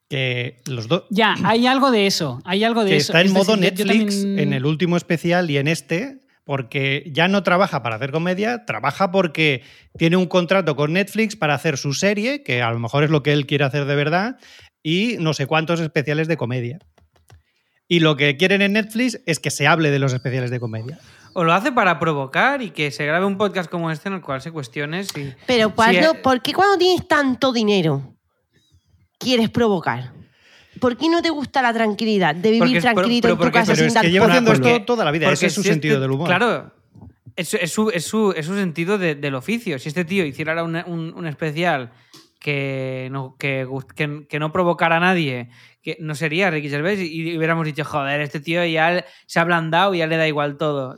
Que los dos. Ya, hay algo de eso. Hay algo de Que eso. está en Es modo decir, Netflix también- en el último especial y en este, porque ya no trabaja para hacer comedia, trabaja porque tiene un contrato con Netflix para hacer su serie, que a lo mejor es lo que él quiere hacer de verdad, y no sé cuántos especiales de comedia. Y lo que quieren en Netflix es que se hable de los especiales de comedia. O lo hace para provocar y que se grabe un podcast como este en el cual se cuestione si... Pero cuando. ¿por qué cuando tienes tanto dinero quieres provocar? ¿Por qué no te gusta la tranquilidad de vivir Porque es- pero- tranquilito pero en tu porque- casa Pero sin es dar que lleva haciendo esto toda la vida, ese es su si sentido este- del humor. Claro, es, es su, es, su, es su sentido de- del oficio. Si este tío hiciera ahora un, un- un especial que no, que, que- no provocara a nadie, que no sería Ricky Gervais y, hubiéramos dicho, joder, este tío ya se ha ablandado y ya le da igual todo.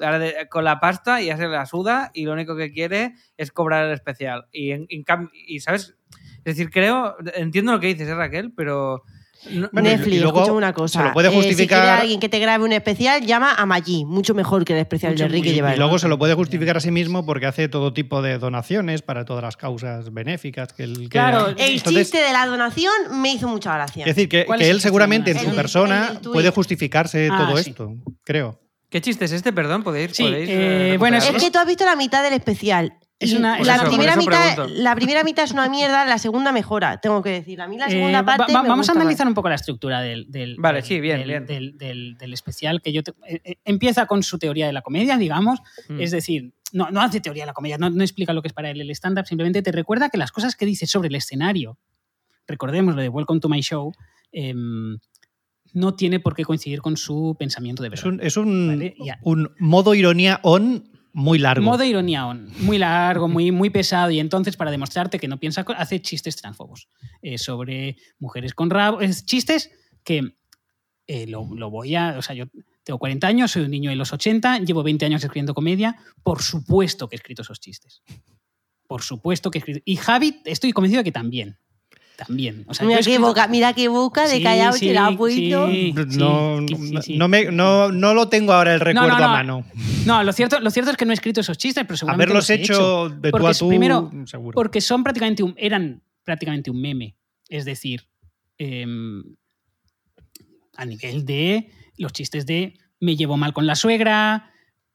Con la pasta ya se la suda y lo único que quiere es cobrar el especial. Y, en, en y ¿sabes? Es decir, creo, entiendo lo que dices, ¿eh, Raquel, pero... no- Bueno, y- Netflix, escucha una se cosa. lo puede eh, si justificar- quiere alguien que te grabe un especial, llama a Maggi, mucho mejor que el especial Mucho, de Ricky mucho. Gervais. Y luego se lo puede justificar a sí mismo porque hace todo tipo de donaciones para todas las causas benéficas que él que- Claro, El Entonces, chiste de la donación me hizo mucha gracia. Es decir, que, ¿Cuál que es él el seguramente en su? El persona el puede justificarse Ah, todo sí. esto, creo. ¿Qué chiste es este? Perdón, ¿podéis? Sí, podéis, eh, eh, bueno, Es que tú has visto la mitad del especial. Es una- la, eso- primera mitad, pregunto. la primera mitad es una mierda, la segunda mejora, tengo que decir. A mí la Eh, segunda parte. va- me vamos a analizar más. un poco la estructura del, del- Vale, del- sí, bien, del- bien. del- del- del especial que yo te- eh, eh, empieza con su teoría de la comedia, digamos. Mm. Es decir, no, no hace teoría de la comedia, no, no explica lo que es para él el stand-up, simplemente te recuerda que las cosas que dice sobre el escenario, recordemos lo de Welcome to my show, em, no tiene por qué coincidir con su pensamiento de Es verdad. un, es un, Vale, ya. un modo ironía on muy largo. Modo ironía on, muy largo, muy, muy pesado, y entonces para demostrarte que no piensa, hace chistes transfobos eh, sobre mujeres con rabo, es chistes que eh, lo, lo voy a, o sea, yo Tengo 40 años, soy un niño de los 80, llevo 20 años escribiendo comedia. Por supuesto que he escrito esos chistes. Por supuesto que he escrito. Y Javi, estoy convencido de que también. También. O sea, mira, qué boca, mira qué boca de Sí, callado sí, te la ha puesto. sí, no, sí, sí, sí. no me- no- no lo tengo ahora el recuerdo no, a no. mano. No, lo cierto, lo cierto es que no he escrito esos chistes, pero seguramente Haberlos los he hecho, de tú Porque a tú, primero, seguro. Porque son prácticamente un, eran prácticamente un meme. Es decir, em, a nivel de los chistes de me llevo mal con la suegra,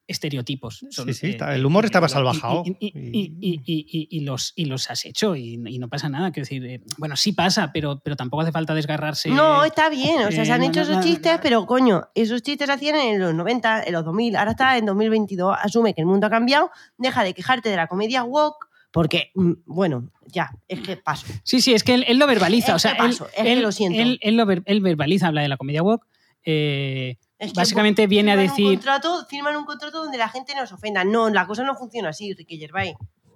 estereotipos. Son, Sí, sí, eh, está- el humor eh, estaba salvajado. Y, y- y- y- y- y- y los, y los has hecho y, y no pasa nada. Quiero decir, eh, bueno, sí pasa, pero, pero tampoco hace falta desgarrarse. No, está bien. O sea, eh, se han no, hecho no, esos no, chistes, no. pero coño, esos chistes se hacían en los 90, en los 2000. Ahora está en 2022. Asume que el mundo ha cambiado. Deja de quejarte de la comedia woke. Porque, mm, bueno, ya, es que paso. Sí, sí, es que él, él lo verbaliza. Es o sea, que él, que lo siento. Él, él lo ver- él verbaliza, habla de la comedia woke. eh, Es que básicamente viene a Un decir. contrato, firman un contrato donde la gente nos ofenda. No, la cosa no funciona así, Ricky Gervais.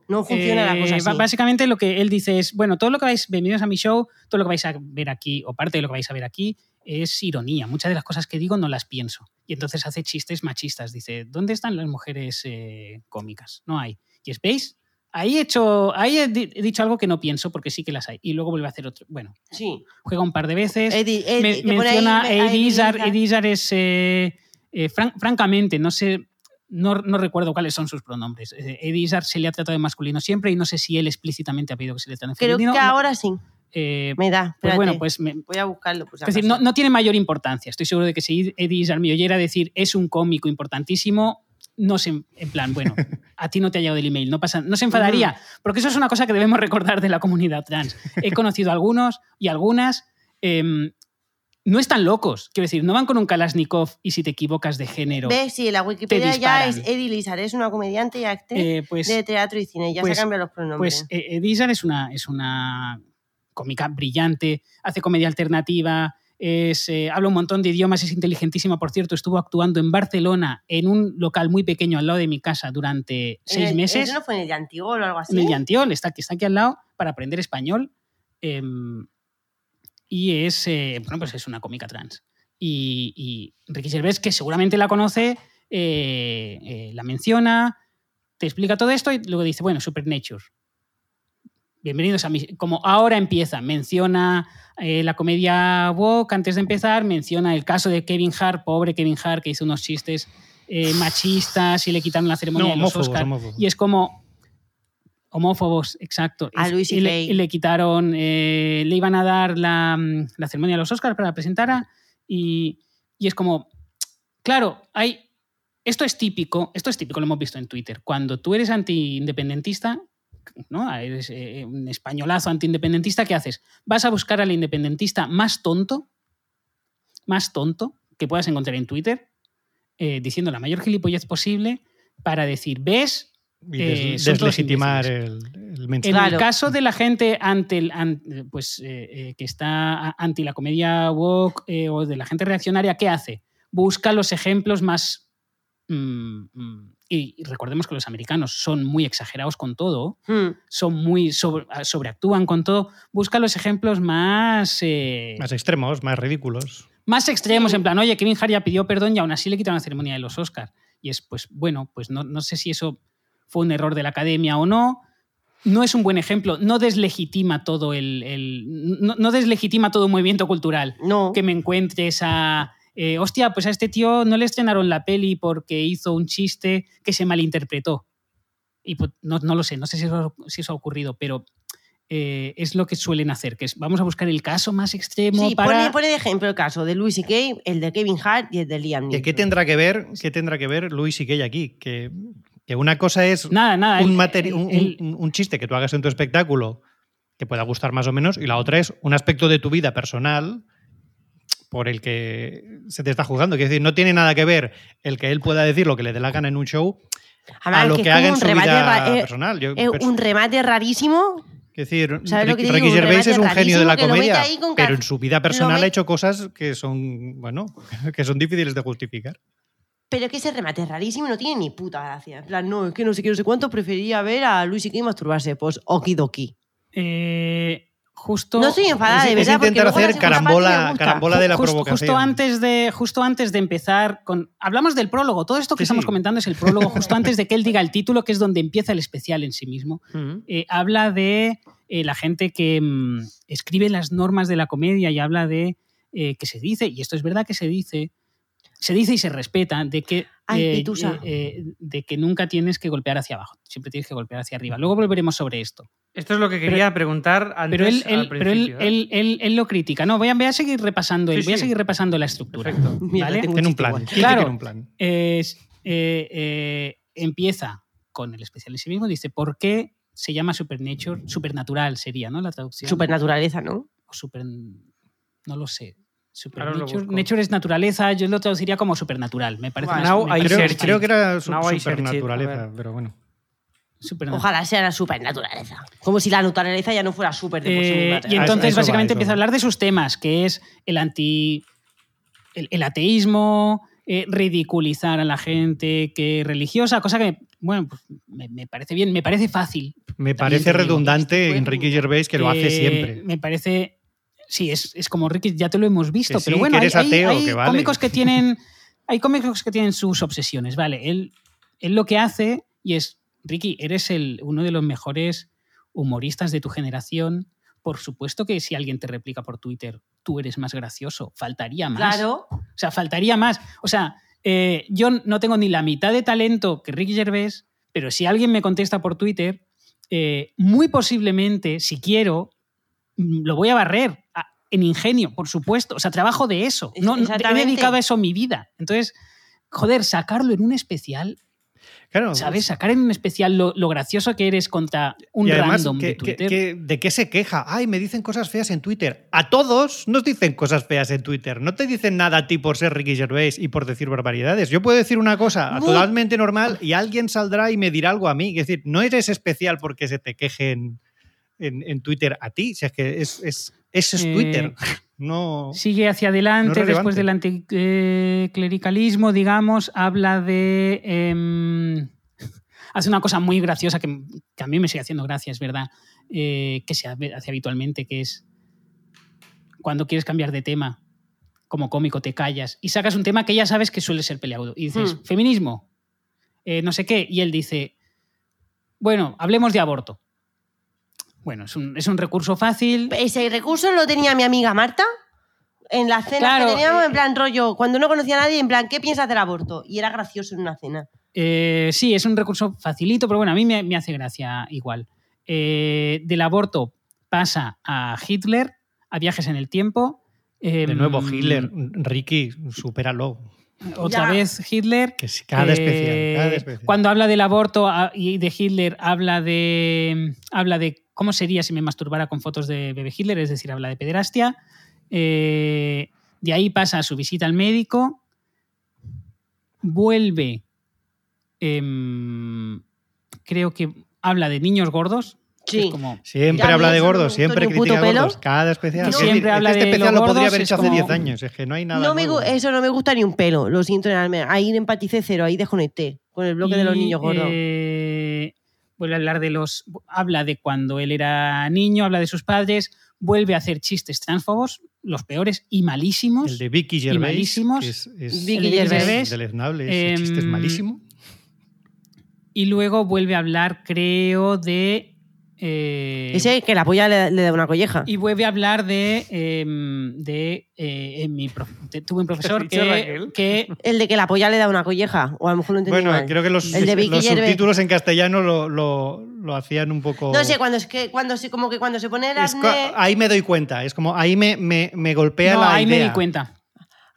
No funciona la cosa Eh, así. Básicamente lo que él dice es, bueno, todo lo que vais, bienvenidos a mi show, todo lo que vais a ver aquí, o parte de lo que vais a ver aquí, es ironía. Muchas de las cosas que digo no las pienso. Y entonces hace chistes machistas. Dice, ¿dónde están las mujeres eh, cómicas? No hay. Y es, ¿veis? Ahí he, hecho, ahí he, di- he dicho algo que no pienso porque sí que las hay. Y luego vuelve a hacer otro. Bueno, Sí. juega un par de veces. Eddie, Eddie, Me- que ahí, menciona me- a es, eh, eh, fran- francamente, no sé, no, no recuerdo cuáles son sus pronombres. Eh, Eddie Izzard se le ha tratado de masculino siempre y no sé si él explícitamente ha pedido que se le trate de Creo femenino. que No, ahora sí. eh, Me da. pues bueno, pues me- Voy a buscarlo. Pues, es decir, no, no tiene mayor importancia. Estoy seguro de que si Eddie Izzard me oyera decir es un cómico importantísimo, no se, en plan, bueno, [LAUGHS] a ti no te ha llegado el email, no pasa, no se enfadaría, porque eso es una cosa que debemos recordar de la comunidad trans. He conocido a algunos y algunas, em, no están locos, quiero decir, no van con un Kalashnikov y si te equivocas de género, ¿Ves? Sí, la Wikipedia ya es Eddie Lizard. Es una comediante y actriz eh, pues, de teatro y cine. Ya pues- se cambian los pronombres. Pues eh, Eddie es una, es una cómica brillante, hace comedia alternativa, es, eh, habla un montón de idiomas, es inteligentísima. Por cierto, estuvo actuando en Barcelona en un local muy pequeño al lado de mi casa durante seis el- meses. ¿Eso no fue en el de Antigol o algo así? En el Yantiol, está, que está aquí al lado, para aprender español. em, y es, eh, bueno, pues es una cómica trans. Y, y Ricky Gervais, que seguramente la conoce, eh, la menciona, te explica todo esto y luego dice, bueno, Supernature. Bienvenidos a mi... Como ahora empieza, menciona eh, la comedia woke antes de empezar, menciona el caso de Kevin Hart, pobre Kevin Hart, que hizo unos chistes eh, machistas y le quitaron la ceremonia No, de los homófobos, Oscar. homófobos. Y es como homófobos, exacto. A Y- Louis y, le, C.K.. y le quitaron, eh, le iban a dar la, la ceremonia de los Oscars para que la presentara y, y es como, claro, hay, esto es típico, esto es típico, lo hemos visto en Twitter. Cuando tú eres antiindependentista, ¿no? Eres eh, un españolazo antiindependentista, ¿qué haces? Vas a buscar al independentista más tonto, más tonto que puedas encontrar en Twitter, eh, diciendo la mayor gilipollez posible para decir, ¿ves? Y eh, des- deslegitimar el, el En mensaje. Claro. el caso de la gente ante el, pues, eh, eh, que está anti la comedia woke eh, o de la gente reaccionaria, ¿qué hace? Busca los ejemplos más... mm, mm, y, recordemos que los americanos son muy exagerados con todo, Hmm. son muy sobre- sobreactúan con todo. Busca los ejemplos más... eh, Más extremos, más ridículos. más extremos, Sí. en plan, oye, Kevin Hart ya pidió perdón y aún así le quitaron la ceremonia de los Oscars. Y es, pues, bueno, pues no, no sé si eso fue un error de la academia o no. No es un buen ejemplo, no deslegitima todo el. el- no, no deslegitima todo un movimiento cultural. No. Que me encuentres a. eh, hostia, pues a este tío no le estrenaron la peli porque hizo un chiste que se malinterpretó. Y pues, no, no lo sé, no sé si eso, si eso ha ocurrido, pero eh, es lo que suelen hacer, que es vamos a buscar el caso más extremo Sí, para. pone, pone de ejemplo el caso de Louis C.K., el de Kevin Hart y el de Liam ¿Que Neeson. ¿Qué tendrá que ver, qué tendrá que ver Luis y Kay aquí? Que, que una cosa es Nada, nada. un, el- materi- un- el- un- un chiste que tú hagas en tu espectáculo que pueda gustar más o menos, y la otra es un aspecto de tu vida personal por el que se te está juzgando. Quiero decir, no tiene nada que ver el que él pueda decir lo que le dé la gana en un show Además, a lo es que, es haga en su un remate vida es- personal. Yo, es pers- un remate rarísimo. Quiero decir, ¿Sabes lo que Ricky, Gervais es un genio de la que comedia, pero en su vida personal ha hecho cosas que son, bueno, [LAUGHS] que son difíciles de justificar. Pero es que ese remate es rarísimo y no tiene ni puta gracia. En plan, no, es que no sé qué, no sé cuánto, preferiría ver a Luis y masturbarse. Pues okidoki. eh, justo. No estoy enfadada, de es, es verdad. porque intentar hacer carambola, de la Justo- provocación. Justo antes de, justo antes de empezar con. Hablamos del prólogo. Todo esto que Sí, estamos sí. comentando es el prólogo, justo [LAUGHS] antes de que él diga el título, que es donde empieza el especial en sí mismo. Eh, habla de eh, la gente que mm, escribe las normas de la comedia y habla de eh, que se dice, y esto es verdad que se dice, se dice y se respeta, de que, Ay, eh, eh, eh, de que nunca tienes que golpear hacia abajo, siempre tienes que golpear hacia arriba. Luego volveremos sobre esto. Esto es lo que quería preguntar antes. Pero él, al él- pero él, principio, ¿eh? él- él- él lo critica. No, voy a, voy a seguir repasando, Sí, voy a seguir repasando la estructura. Perfecto. Mira, ¿vale? tengo Tiene un plan. Claro. tiene un plan. Es, eh, eh, empieza con el especial en sí mismo, dice, ¿por qué se llama Supernature? Supernatural sería, ¿no? La traducción. Supernaturaleza, ¿no? o super. No lo sé. Super nature, es naturaleza, yo lo traduciría como supernatural. Me parece Vale. más- Now me I parece Creo, que era su- supernaturaleza, pero bueno. Supernatural. Ojalá sea la supernaturaleza. Como si la naturaleza ya no fuera súper de Eh, y entonces a eso va, básicamente empieza a hablar de sus temas, que es el anti. el, el ateísmo, eh, ridiculizar a la gente que es religiosa, cosa que, bueno, pues me, me parece bien, me parece fácil. Me parece redundante estoy- Enrique Gervais que lo hace Eh, siempre. Me parece. Sí, es, es como Ricky, ya te lo hemos visto, pero bueno, que hay, eres hay- ateo, hay que vale. cómicos que tienen. Hay cómicos que tienen sus obsesiones, ¿vale? Él, él lo que hace, y es, Ricky, eres el, uno de los mejores humoristas de tu generación. Por supuesto que si alguien te replica por Twitter, tú eres más gracioso. Faltaría más. Claro. O sea, faltaría más. O sea, eh, yo no tengo ni la mitad de talento que Ricky Gervais, pero si alguien me contesta por Twitter, eh, muy posiblemente, si quiero, lo voy a barrer a- en ingenio, por supuesto. O sea, trabajo de eso. No, no- he dedicado a eso mi vida. Entonces, joder, sacarlo en un especial, Claro. ¿sabes? Sacar en un especial lo, lo gracioso que eres contra un y además, random que- de que- Twitter. que- ¿de qué se queja? Ay, me dicen cosas feas en Twitter. A todos nos dicen cosas feas en Twitter. No te dicen nada a ti por ser Ricky Gervais y por decir barbaridades. Yo puedo decir una cosa totalmente normal y alguien saldrá y me dirá algo a mí. Es decir, no eres especial porque se te quejen en, en Twitter a ti. Si es que es, es, ese es Eh, Twitter. [LAUGHS] No. Sigue hacia adelante No después del anticlericalismo, digamos, habla de... em, [LAUGHS] hace una cosa muy graciosa que, que a mí me sigue haciendo gracia, es verdad, eh, que se hace hace habitualmente, que es cuando quieres cambiar de tema, como cómico te callas y sacas un tema que ya sabes que suele ser peleado. Y dices, Hmm. feminismo, eh, no sé qué, y él dice, bueno, hablemos de aborto. Bueno, es un, es un recurso fácil. Ese recurso lo tenía mi amiga Marta en la cena Claro, que teníamos, eh, en plan rollo, cuando no conocía a nadie, en plan, ¿qué piensas del aborto? Y era gracioso en una cena. Eh, sí, es un recurso facilito, pero bueno, a mí me, me hace gracia igual. Eh, del aborto pasa a Hitler, a viajes en el tiempo. De em, nuevo, Hitler. Ricky, supéralo. Otra Ya. vez Hitler. Que sí, cada Eh, especial, cada especial. Cuando habla del aborto ah, y de Hitler, habla de, habla de cómo sería si me masturbara con fotos de bebé Hitler, es decir, habla de pederastia. Eh, de ahí pasa a su visita al médico, vuelve, em, creo que habla de niños gordos. Sí. es como, Siempre Ya, habla de gordos, siempre critica gordos. Cada especial. No. Es decir, Siempre es que habla este de especial lo podría gordos, haber es hecho hace como- 10 años. Es que no hay nada. No nuevo. eso no me gusta ni un pelo, lo siento. Ahí empaticé cero, ahí desconecté con el bloque de los Y, niños gordos. eh, vuelve a hablar de los. Habla de cuando él era niño, habla de sus padres, vuelve a hacer chistes transfobos, los peores y malísimos. El de Vicky Gervais. malísimos. que Es, es Vicky El de Vicky Gervais. Deleznable, ese Em, chiste es malísimo. Y luego vuelve a hablar, creo, de. Eh, Ese que la polla le, le da una colleja. y vuelve a hablar de. em, de eh, en mi prof- te- tuve un profesor que, que El de que la polla le da una colleja, o a lo mejor lo entendí Bueno, mal. creo que los, El de los subtítulos en castellano lo, lo- lo hacían un poco. No sé, cuando es que cuando se, como que cuando se pone el Es acné- ahí me doy cuenta. Es como ahí me, me, me golpea no, la ahí idea. me di cuenta.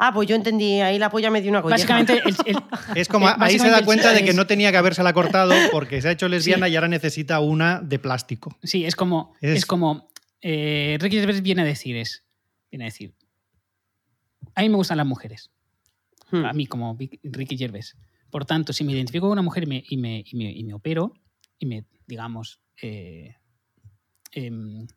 Ah, pues yo entendí, ahí la polla me dio una colleja. Básicamente, el- el- [LAUGHS] Es como Eh, ahí se da cuenta de que no tenía que habérsela cortado [LAUGHS] porque se ha hecho lesbiana Sí. y ahora necesita una de plástico. Sí, es como. Es- Es, como. eh, Ricky Gervais viene a decir es. Viene a decir. A mí me gustan las mujeres. Hmm. A mí, como Ricky Gervais. Por tanto, si me identifico con una mujer y me, y me, y me, y me opero, y me, digamos. eh, em,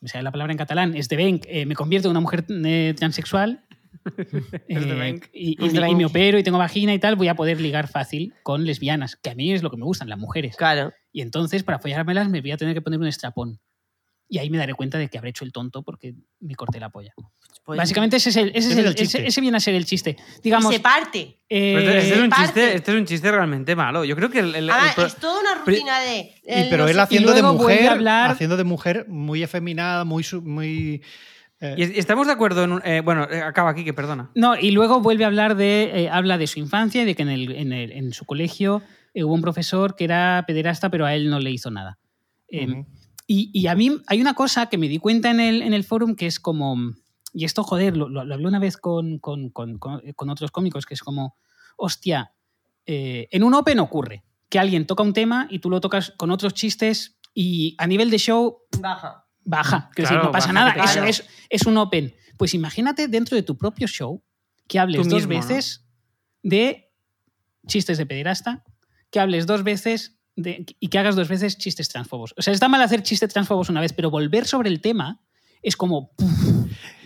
me sale la palabra en catalán, es de Benc, eh, me convierto en una mujer eh, transexual. [LAUGHS] Eh, y, y Es de me, y me opero y tengo vagina y tal, voy a poder ligar fácil con lesbianas, que a mí es lo que me gustan, las mujeres. Claro. Y entonces, para follármelas, me voy a tener que poner un estrapón. Y ahí me daré cuenta de que habré hecho el tonto porque me corté la polla. Pues, Básicamente ese, es el, ese, es Ese es el- ese- ese viene a ser el chiste. Digamos, se parte. eh, Pero este, es un parte. chiste, este es un chiste realmente malo. Yo creo que el, el- Ah, es toda una rutina de. Y, pero no él haciendo de mujer, hablar- haciendo de mujer muy efeminada, muy, muy eh, y, estamos de acuerdo en un- eh, bueno, eh, acaba aquí, que perdona. No, y luego vuelve a hablar de. eh, habla de su infancia y de que en, el- en el- en su colegio eh, hubo un profesor que era pederasta, pero a él no le hizo nada. Eh, y, y a mí hay una cosa que me di cuenta en el, en el forum que es como. Y esto, joder, lo, lo- lo hablé una vez con, con- con- con- con otros cómicos, que es como. Hostia, eh, en un Open ocurre que alguien toca un tema y tú lo tocas con otros chistes y a nivel de show Baja. Baja. Claro, decir, no pasa baja, nada. Es, es- es un open. Pues imagínate dentro de tu propio show que hables Tú dos mismo, ¿no? veces de chistes de pederasta, que hables dos veces de- y que hagas dos veces chistes transfobos. O sea, está mal hacer chistes transfobos una vez, pero volver sobre el tema es como. puf,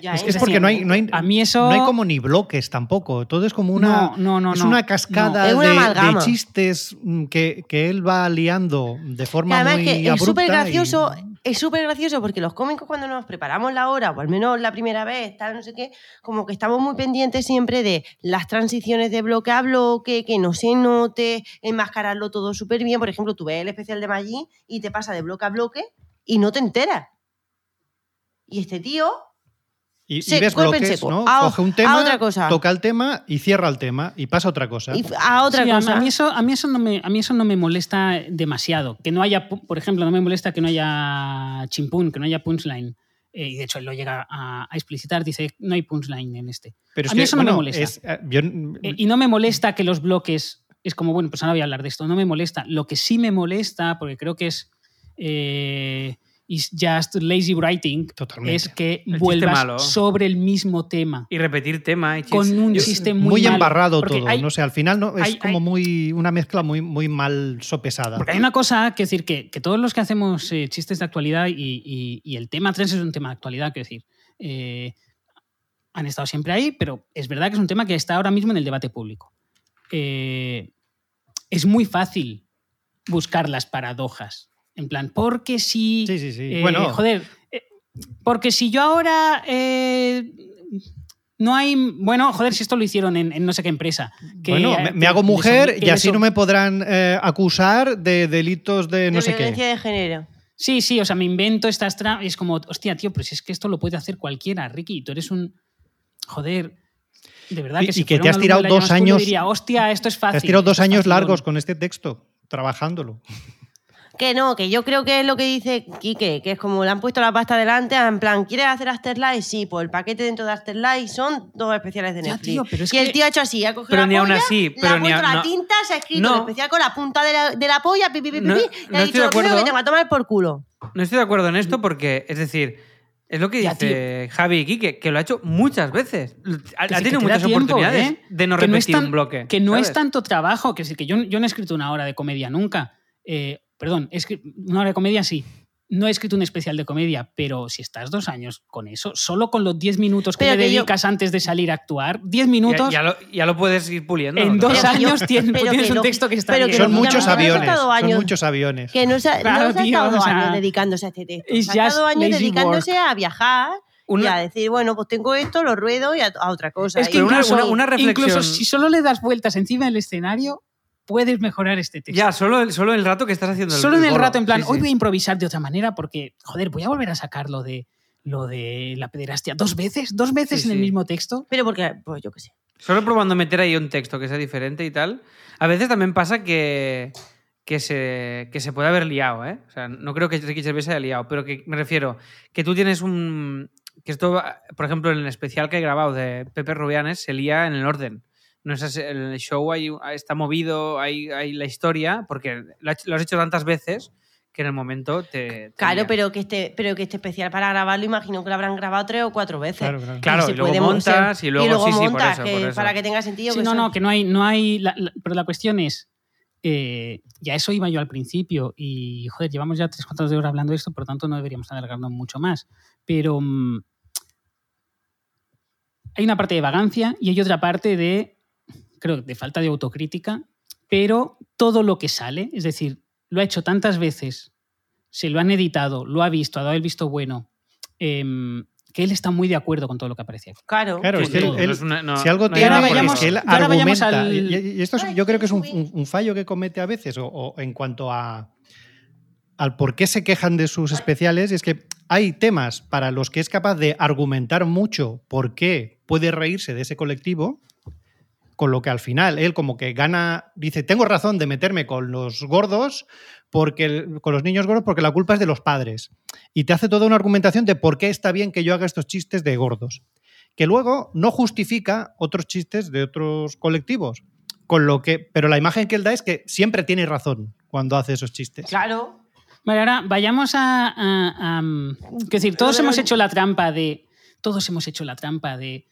Ya, Es, ¿eh? es porque no hay, no, hay, A mí eso- no hay como ni bloques tampoco. Todo es como una, No, no, no, es no. una cascada No. Es una de- chistes mm, que, que él va liando de forma además muy que es abrupta. súper y- gracioso, es súper gracioso porque los cómicos cuando nos preparamos la hora, o al menos la primera vez, tal, no sé qué, como que estamos muy pendientes siempre de las transiciones de bloque a bloque, que no se note, enmascararlo todo súper bien. Por ejemplo, tú ves el especial de Maggi y te pasa de bloque a bloque y no te enteras. Y este tío Y, ves golpe en bloques, seco. ¿no? A- Coge un a tema, otra cosa. toca el tema y cierra el tema y pasa a otra cosa. y a otra Sí, cosa. A mí, eso, a, mí eso no me, a mí eso no me molesta demasiado. Que no haya, por ejemplo, no me molesta que no haya chimpún, que no haya punchline. Eh, y de hecho él lo llega a, a explicitar, dice, no hay punchline en este. Pero es a mí que, eso no me molesta. es, eh, yo- Eh, y no me molesta que los bloques. Es como, bueno, pues ahora voy a hablar de esto. No me molesta. Lo que sí me molesta, porque creo que es. eh, is just lazy writing, Totalmente. es que chiste vuelvas malo. sobre el mismo tema. Y repetir tema y Con un chiste muy, muy malo, embarrado todo. hay- no sé, al final no, es hay- como hay- muy una mezcla muy, muy mal sopesada. Porque hay una cosa, que decir, que, que todos los que hacemos eh, chistes de actualidad y, y- y el tema trans es un tema de actualidad, quiero decir, eh, han estado siempre ahí, pero es verdad que es un tema que está ahora mismo en el debate público. Eh, es muy fácil buscar las paradojas. En plan, porque si. Sí, sí, sí. eh, bueno, Joder, eh, porque si yo ahora. eh, no hay. Bueno, joder, si esto lo hicieron en, en no sé qué empresa. que, bueno, me, me hago mujer y así no me podrán eh, acusar de delitos de no de sé violencia qué. de género. Sí, sí, o sea, me invento estas trampas. Es como, hostia, tío, pero si es que esto lo puede hacer cualquiera, Ricky. Tú eres un. Joder. De verdad Y- que si y que te has tirado dos años- diría, hostia, esto es fácil. Te has tirado dos años facilón". largos con este texto, trabajándolo. Que no, que yo creo que es lo que dice Quique, que es como le han puesto la pasta delante, en plan, ¿quieres hacer Afterlife? Sí, pues el paquete dentro de Afterlife son dos especiales de Ya, Netflix. tío, pero es y el que- tío ha hecho así, ha cogido Pero la ni aún polla, así, le ha ni puesto a- la tinta, se ha escrito No. el especial con la punta de la, de la polla, pi, pi, pi, No- pi, no y ha estoy dicho, que tengo a tomar por culo. No estoy de acuerdo en esto porque, es decir, es lo que Ya, dice Javi y Quique, que lo ha hecho muchas veces. Ha, Que ha sí, que tenido te muchas tiempo, oportunidades ¿eh? de no que repetir tan- un bloque. Que no es tanto trabajo, que, es decir, que yo, yo no he escrito una hora de comedia nunca. Eh, perdón, he escri- una hora de comedia sí. No he escrito un especial de comedia, pero si estás dos años con eso, solo con los 10 minutos que Pero le que yo- dedicas antes de salir a actuar, 10 Ya, minutos, ya lo, ya lo puedes ir puliendo. en ¿no? dos Pero que yo- años tienes, [LAUGHS] pero tienes que un lo- texto que está pero que bien. Son lo- muchos no, no, no, aviones, estado son años. muchos aviones. Que no se, ha- Claro, no se ha tío, estado o dos sea, años dedicándose a este texto. Se ha estado años dedicándose a viajar y Una- a decir, bueno, pues tengo esto, lo ruedo y a, a otra cosa. Es Y que incluso, una- una reflexión- incluso si solo le das vueltas encima del escenario, puedes mejorar este texto. Ya, solo el, solo el rato que estás haciendo el Solo en el rato, en plan, Sí, sí. hoy voy a improvisar de otra manera porque, joder, voy a volver a sacar lo de, lo de la pederastia dos veces, dos veces Sí, en el mismo texto. Pero porque, pues yo qué sé. Solo probando meter ahí un texto que sea diferente y tal. A veces también pasa que, que, se, que se puede haber liado, ¿eh? O sea, no creo que Ricky Gervais se haya liado, pero que me refiero que tú tienes un... Que esto, por ejemplo, en el especial que he grabado de Pepe Rubianes, se lía en el orden. No es el show hay, está movido, hay, hay la historia, porque lo, has- lo has hecho tantas veces que en el momento te... te Claro, pero que este, pero que este especial para grabarlo, imagino que lo habrán grabado tres o cuatro veces. Claro, claro. Y luego montas y luego, sí, sí, por montas, eso, que por eso. para que tenga sentido. Sí, que no, no, que no hay, no hay. la- la- pero la cuestión es. eh, ya eso iba yo al principio y, joder, llevamos ya tres cuartos de hora hablando de esto, por lo tanto no deberíamos alargarnos mucho más. Pero mm, hay una parte de vagancia y hay otra parte de, creo, de falta de autocrítica, pero todo lo que sale, es decir, lo ha hecho tantas veces se lo han editado, lo ha visto, ha dado el visto bueno, em, que él está muy de acuerdo con todo lo que aparece aquí. Claro. Claro, Sí, es que él- todo. él- No es una- no- si algo no tiene vayamos- es que él y ahora vayamos argumenta. al- Y, y esto es- yo creo que es un, un- un fallo que comete a veces, o, o en cuanto a al por qué se quejan de sus especiales, y es que hay temas para los que es capaz de argumentar mucho por qué puede reírse de ese colectivo, con lo que al final él como que gana, dice, tengo razón de meterme con los gordos, porque con los niños gordos, porque la culpa es de los padres. Y te hace toda una argumentación de por qué está bien que yo haga estos chistes de gordos. Que luego no justifica otros chistes de otros colectivos. Con lo que, pero la imagen que él da es que siempre tiene razón cuando hace esos chistes. Claro. Vale, ahora vayamos a. a- decir, todos hemos hecho la trampa de. Todos hemos hecho la trampa de.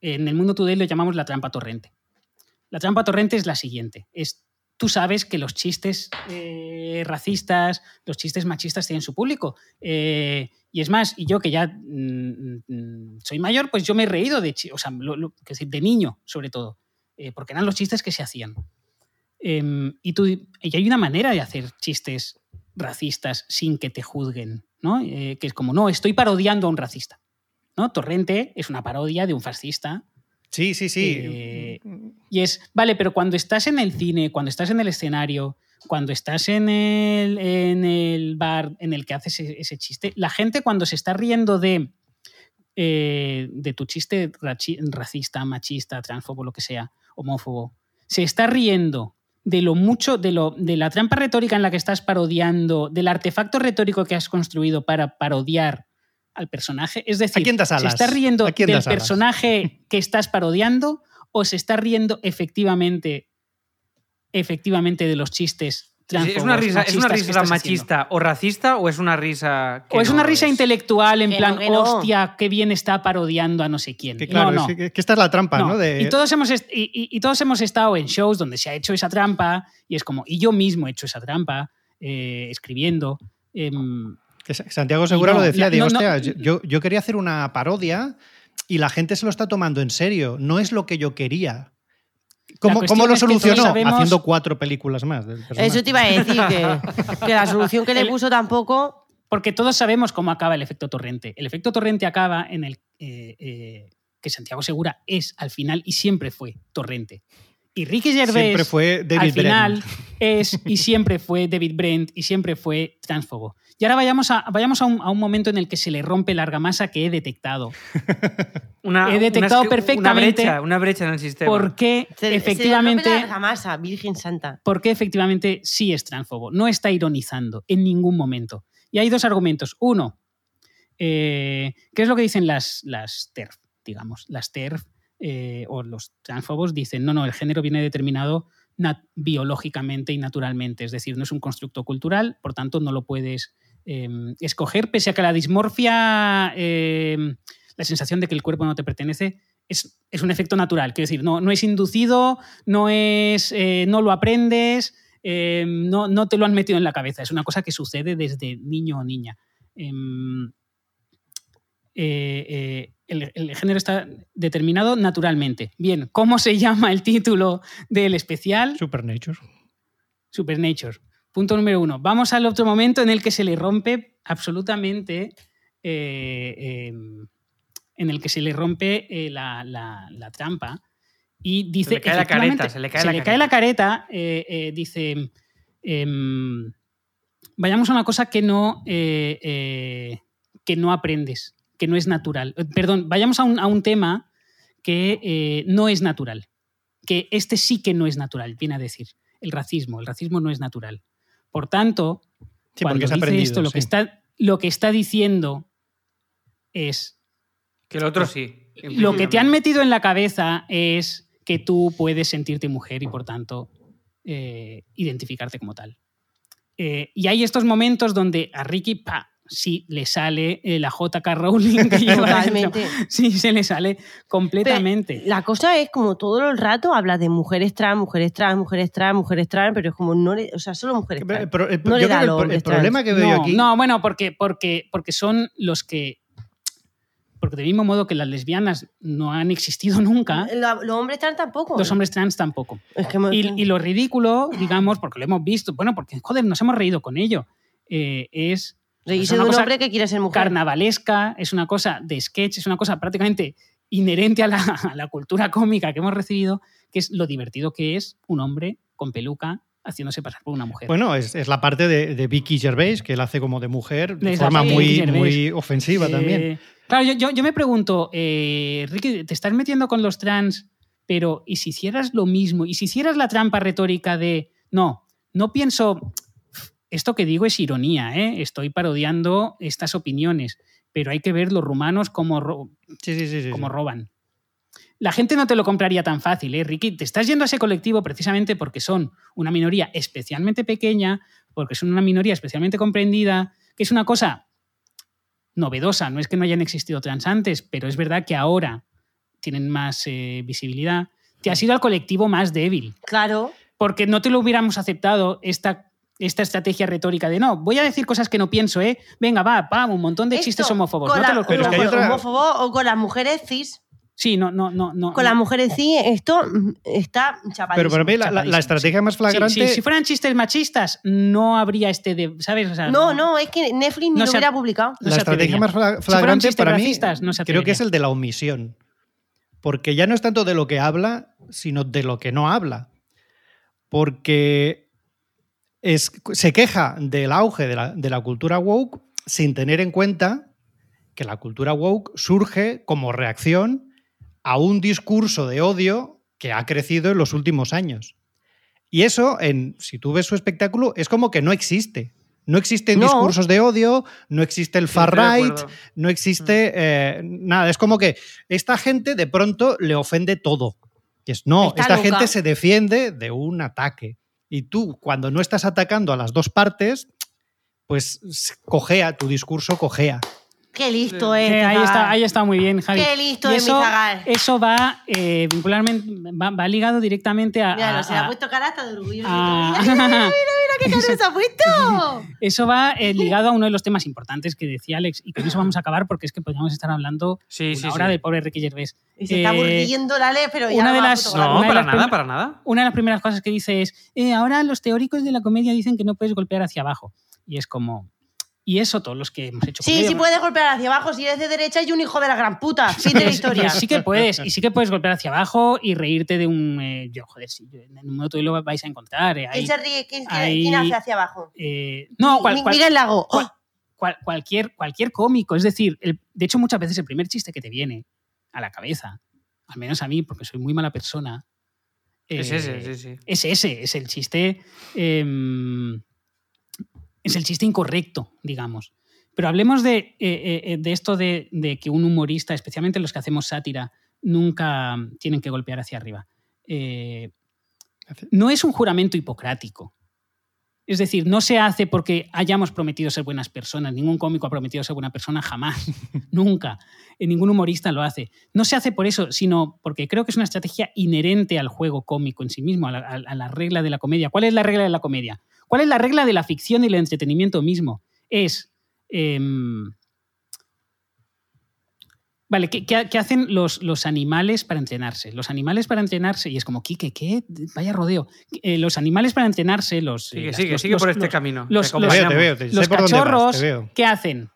En el mundo today lo llamamos la trampa torrente. La trampa torrente es la siguiente: es tú sabes que los chistes eh, racistas, los chistes machistas tienen su público. Eh, y es más, y yo que ya mm, mm, soy mayor, pues yo me he reído de, o sea, lo- de niño, sobre todo, eh, porque eran los chistes que se hacían. Em, y, tú, y hay una manera de hacer chistes racistas sin que te juzguen, ¿no? Que es como, no, estoy parodiando a un racista. ¿no? Torrente es una parodia de un fascista. Sí, sí, sí. Eh, Y es, vale, pero cuando estás en el cine, cuando estás en el escenario, cuando estás en el, en el bar en el que haces ese, ese chiste, la gente cuando se está riendo de, eh, de tu chiste racista, machista, transfobo, lo que sea, homófobo, se está riendo de lo mucho, de, lo, de la trampa retórica en la que estás parodiando, del artefacto retórico que has construido para parodiar al personaje. Es decir, quién das ¿se está riendo ¿A quién del personaje [LAUGHS] que estás parodiando o se está riendo efectivamente, efectivamente de los chistes ¿Es una risa, ¿es una risa haciendo? machista o racista o es una risa que O es no una risa intelectual en Que plan, no, que no. hostia, qué bien está parodiando a no sé quién. Que claro, no, no. es que, esta es la trampa, ¿no? No. De- Y, todos hemos est- y, y- y todos hemos estado en shows donde se ha hecho esa trampa y es como, y yo mismo he hecho esa trampa eh, escribiendo. em, que Santiago Segura no, lo decía, la- digo, no, yo, yo quería hacer una parodia y la gente se lo está tomando en serio, no es lo que yo quería. ¿Cómo, lo solucionó? sabemos- Haciendo cuatro películas más. del. Eso te iba a decir, que, [LAUGHS] que la solución que le puso tampoco. porque todos sabemos cómo acaba el efecto torrente. El efecto torrente acaba en el eh, eh, que Santiago Segura es al final y siempre fue torrente. Y Ricky Gervais Siempre fue David al final Brent. es y siempre fue David Brent y siempre fue transfobo. Y ahora vayamos a, vayamos a, un, a un momento en el que se le rompe la argamasa que he detectado. [LAUGHS] Una, He detectado una- perfectamente Una brecha, una brecha en el sistema. Porque Se, efectivamente... Se le rompe la masa, Virgen Santa. porque efectivamente sí es transfobo. No está ironizando en ningún momento. Y hay dos argumentos. Uno, eh, ¿qué es lo que dicen las, las TERF? Digamos, las TERF eh, o los transfobos dicen, no, no, el género viene determinado biológicamente y naturalmente. Es decir, no es un constructo cultural, por tanto no lo puedes eh, escoger, pese a que la dismorfia, eh, la sensación de que el cuerpo no te pertenece, es, es un efecto natural. Quiero decir, no, no es inducido, no, es, eh, no lo aprendes, eh, no, no te lo han metido en la cabeza. Es una cosa que sucede desde niño o niña. Em, eh, eh, el, el género está determinado naturalmente. Bien, ¿cómo se [LAUGHS] llama el título del especial? Supernature. Supernature. Punto número uno. Vamos al otro momento en el que se le rompe absolutamente. eh, eh, en el que se le rompe eh, la, la- la trampa y dice. Se le cae la careta, se le cae la la careta. eh, dice. em, vayamos a una cosa que no, que no aprendes, que no es natural. Perdón, vayamos a un, a un tema que no es natural. Que este sí que no es natural, viene a decir. El racismo. El racismo no es natural. Por tanto, Sí, cuando dice aprendido. esto, lo, que está, lo que está diciendo es Que el otro sí. lo que te han metido en la cabeza es que tú puedes sentirte mujer y por tanto eh, identificarte como tal. Eh, y hay estos momentos donde a Ricky, pa, sí le sale eh, la JK Rowling que [LAUGHS] lleva dentro. Totalmente. Sí, se le sale completamente. La cosa es como todo el rato habla de mujeres trans, mujeres trans, mujeres trans, mujeres trans, pero es como no le. O sea, solo mujeres Pero- trans. pero- eh, No le yo da creo que el, problema que veo no, aquí. no, bueno, porque, porque, porque son los que. Porque del mismo modo que las lesbianas no han existido nunca, Lo- Los hombres trans tampoco. los hombres trans tampoco. Es que me- Y, y lo ridículo, digamos, porque lo hemos visto, bueno, porque joder, nos hemos reído con ello. eh, es Reírse una de un cosa hombre que quiere ser mujer. carnavalesca, es una cosa de sketch, es una cosa prácticamente inherente a la, a la cultura cómica que hemos recibido, que es lo divertido que es un hombre con peluca haciéndose pasar por una mujer. Bueno, es, es la parte de, de Vicky Gervais, que él hace como de mujer de forma muy, ofensiva Eh, también. Claro, yo, yo- yo me pregunto, eh, Ricky, te estás metiendo con los trans, pero ¿y si hicieras lo mismo? ¿Y si hicieras la trampa retórica de, no, no pienso, esto que digo es ironía, ¿eh? estoy parodiando estas opiniones, pero hay que ver los rumanos como, ro- Sí, sí, sí. sí, como sí. roban. La gente no te lo compraría tan fácil, ¿eh, Ricky? Te estás yendo a ese colectivo precisamente porque son una minoría especialmente pequeña, porque son una minoría especialmente comprendida, que es una cosa novedosa. No es que no hayan existido trans antes, pero es verdad que ahora tienen más eh, visibilidad. Te has ido al colectivo más débil, Claro. porque no te lo hubiéramos aceptado esta, esta estrategia retórica de no, voy a decir cosas que no pienso, ¿eh? Venga, va, pam, un montón de Esto, chistes homófobos. con No te lo Pero es con que otra- homófobos o con las mujeres cis. Sí, no, no, no, no. Con no. las mujeres cis, esto mm, está chapadísimo. Pero para mí la, la- la chapadísimo, estrategia más Sí, flagrante... sí, si fueran chistes machistas, no habría este de. ¿Sabes? O sea, No, no, es que Netflix ni No lo se- hubiera publicado. la estrategia más flagrante chistes para mí creo que es el de la omisión. Porque ya no es tanto de lo que habla, sino de lo que no habla. Porque es, se queja del auge de la, de la cultura woke sin tener en cuenta que la cultura woke surge como reacción a un discurso de odio que ha crecido en los últimos años. Y eso, en, si tú ves su espectáculo, es como que no existe. No existen No. discursos de odio, no existe el far right, no existe eh, nada. Es como que esta gente de pronto le ofende todo. Y es, no, Está esta loca. gente se defiende de un ataque. Y tú, cuando no estás atacando a las dos partes, pues cojea, tu discurso cojea. Qué listo es. Eh, ahí, está, ahí está muy bien, Javi. Qué listo Y es mi eso, eso va eh, vincularmente, va, va ligado directamente a. Mira, a- no, se le ha puesto cara hasta de orgullo. a- [LAUGHS] Mira, mira, mira, mira, qué cara se ha puesto. [LAUGHS] eso va eh, ligado a uno de los temas importantes que decía Alex, y con eso vamos a acabar porque es que podríamos estar hablando Sí, una sí, hora sí. del pobre Ricky Gervais. Y se está Eh, aburriendo la ley, pero ya una no de las-. No, Una de para las nada, para nada. Una de las primeras cosas que dice es, eh, ahora los teóricos de la comedia dicen que no puedes golpear hacia abajo. Y es como... Y eso todos los que hemos hecho Sí, sí puedes golpear hacia abajo. Si eres de derecha y un hijo de la gran puta. Fin de la historia. Sí que puedes, y sí que puedes golpear hacia abajo y reírte de un. eh, yo, joder, sí, yo- en un momento lo vais a encontrar. eh, ¿Quién se ríe? ¿Quién, quién- hay- quién hace hacia abajo? eh, no, cual- cual- Miguel Lago. cual- cual- cualquier, cualquier cómico. Es decir, el- de hecho, muchas veces el primer chiste que te viene a la cabeza, al menos a mí, porque soy muy mala persona. Es eh, ese, sí, sí. es ese, es el chiste. Es el chiste incorrecto, digamos. Pero hablemos de, eh, eh, de esto de, de que un humorista, especialmente los que hacemos sátira, nunca tienen que golpear hacia arriba. Eh, no es un juramento hipocrático. Es decir, no se hace porque hayamos prometido ser buenas personas. Ningún cómico ha prometido ser buena persona jamás. [LAUGHS] Nunca. Ningún humorista lo hace. No se hace por eso, sino porque creo que es una estrategia inherente al juego cómico en sí mismo, a la, a- a la regla de la comedia. ¿Cuál es la regla de la comedia? ¿Cuál es la regla de la ficción y el entretenimiento mismo? Es... em, Vale, ¿qué, qué- qué hacen los, los animales para entrenarse? Los animales para entrenarse, y es como, Quique, ¿qué? Vaya rodeo. Eh, los animales para entrenarse, los... eh, Sigue, las- sigue, los- sigue los- por este los- camino. los- Te veo, te veo, te- los sé por dónde vas, cachorros, te veo. ¿qué hacen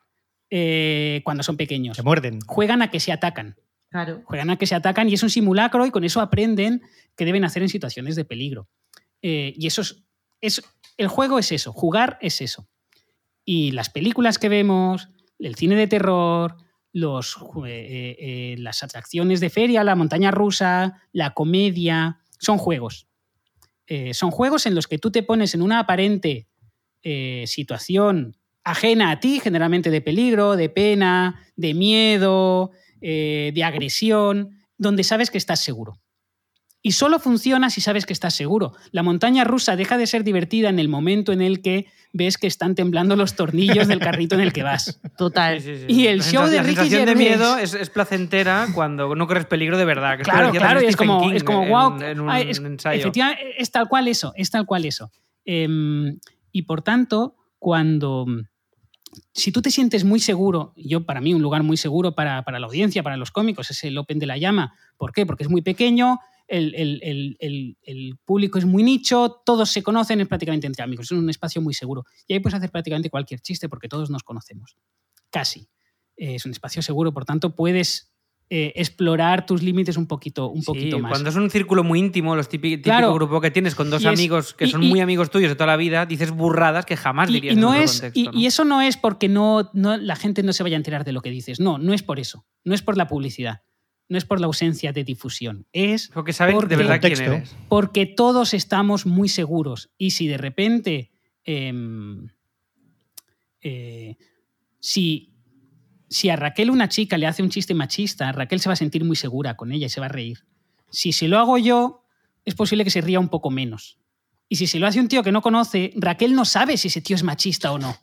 eh, cuando son pequeños? Se muerden. Juegan a que se atacan. Claro. Juegan a que se atacan y es un simulacro y con eso aprenden qué deben hacer en situaciones de peligro. Eh, y eso es, es- El juego es eso, jugar es eso. Y las películas que vemos, el cine de terror, eh, eh, las atracciones de feria, la montaña rusa, la comedia, son juegos. Eh, son juegos en los que tú te pones en una aparente situación ajena a ti, generalmente de peligro, de pena, de miedo, de agresión, donde sabes que estás seguro. Y solo funciona si sabes que estás seguro. La montaña rusa deja de ser divertida en el momento en el que ves que están temblando los tornillos del carrito en el que vas. [LAUGHS] Total. Sí, sí, sí. Y el La show de la Ricky de Gervais- miedo es, es placentera cuando no corres peligro de verdad. que Claro, claro, es como, King es como wow. en un es- ensayo. efectivamente, es tal cual eso, es tal cual eso. Em, y por tanto, cuando, si tú te sientes muy seguro, y yo para mí un lugar muy seguro para, para la audiencia, para los cómicos, es el Open de la Llama. ¿Por qué? Porque es muy pequeño, el, el- el- el- el público es muy nicho, todos se conocen, es prácticamente entre amigos, es un espacio muy seguro. Y ahí puedes hacer prácticamente cualquier chiste porque todos nos conocemos. Casi. Eh, es un espacio seguro, por tanto puedes eh, explorar tus límites un poquito, un Sí, poquito más. Cuando es un círculo muy íntimo, los típi- típico, Claro. grupo que tienes con dos es- amigos que y- son y- muy amigos tuyos de toda la vida, dices burradas que jamás y, dirías y no en otro es, contexto. y eso no es porque no, no, la gente no se vaya a enterar de lo que dices. No, no es por eso. No es por la publicidad. No es por la ausencia de difusión. Es Porque saben porque- de verdad quién Contexto. eres. porque todos estamos muy seguros. Y si de repente. em, eh, si, si a Raquel una chica le hace un chiste machista, Raquel se va a sentir muy segura con ella y se va a reír. Si se lo hago yo, es posible que se ría un poco menos. Y si se lo hace un tío que no conoce, Raquel no sabe si ese tío es machista o no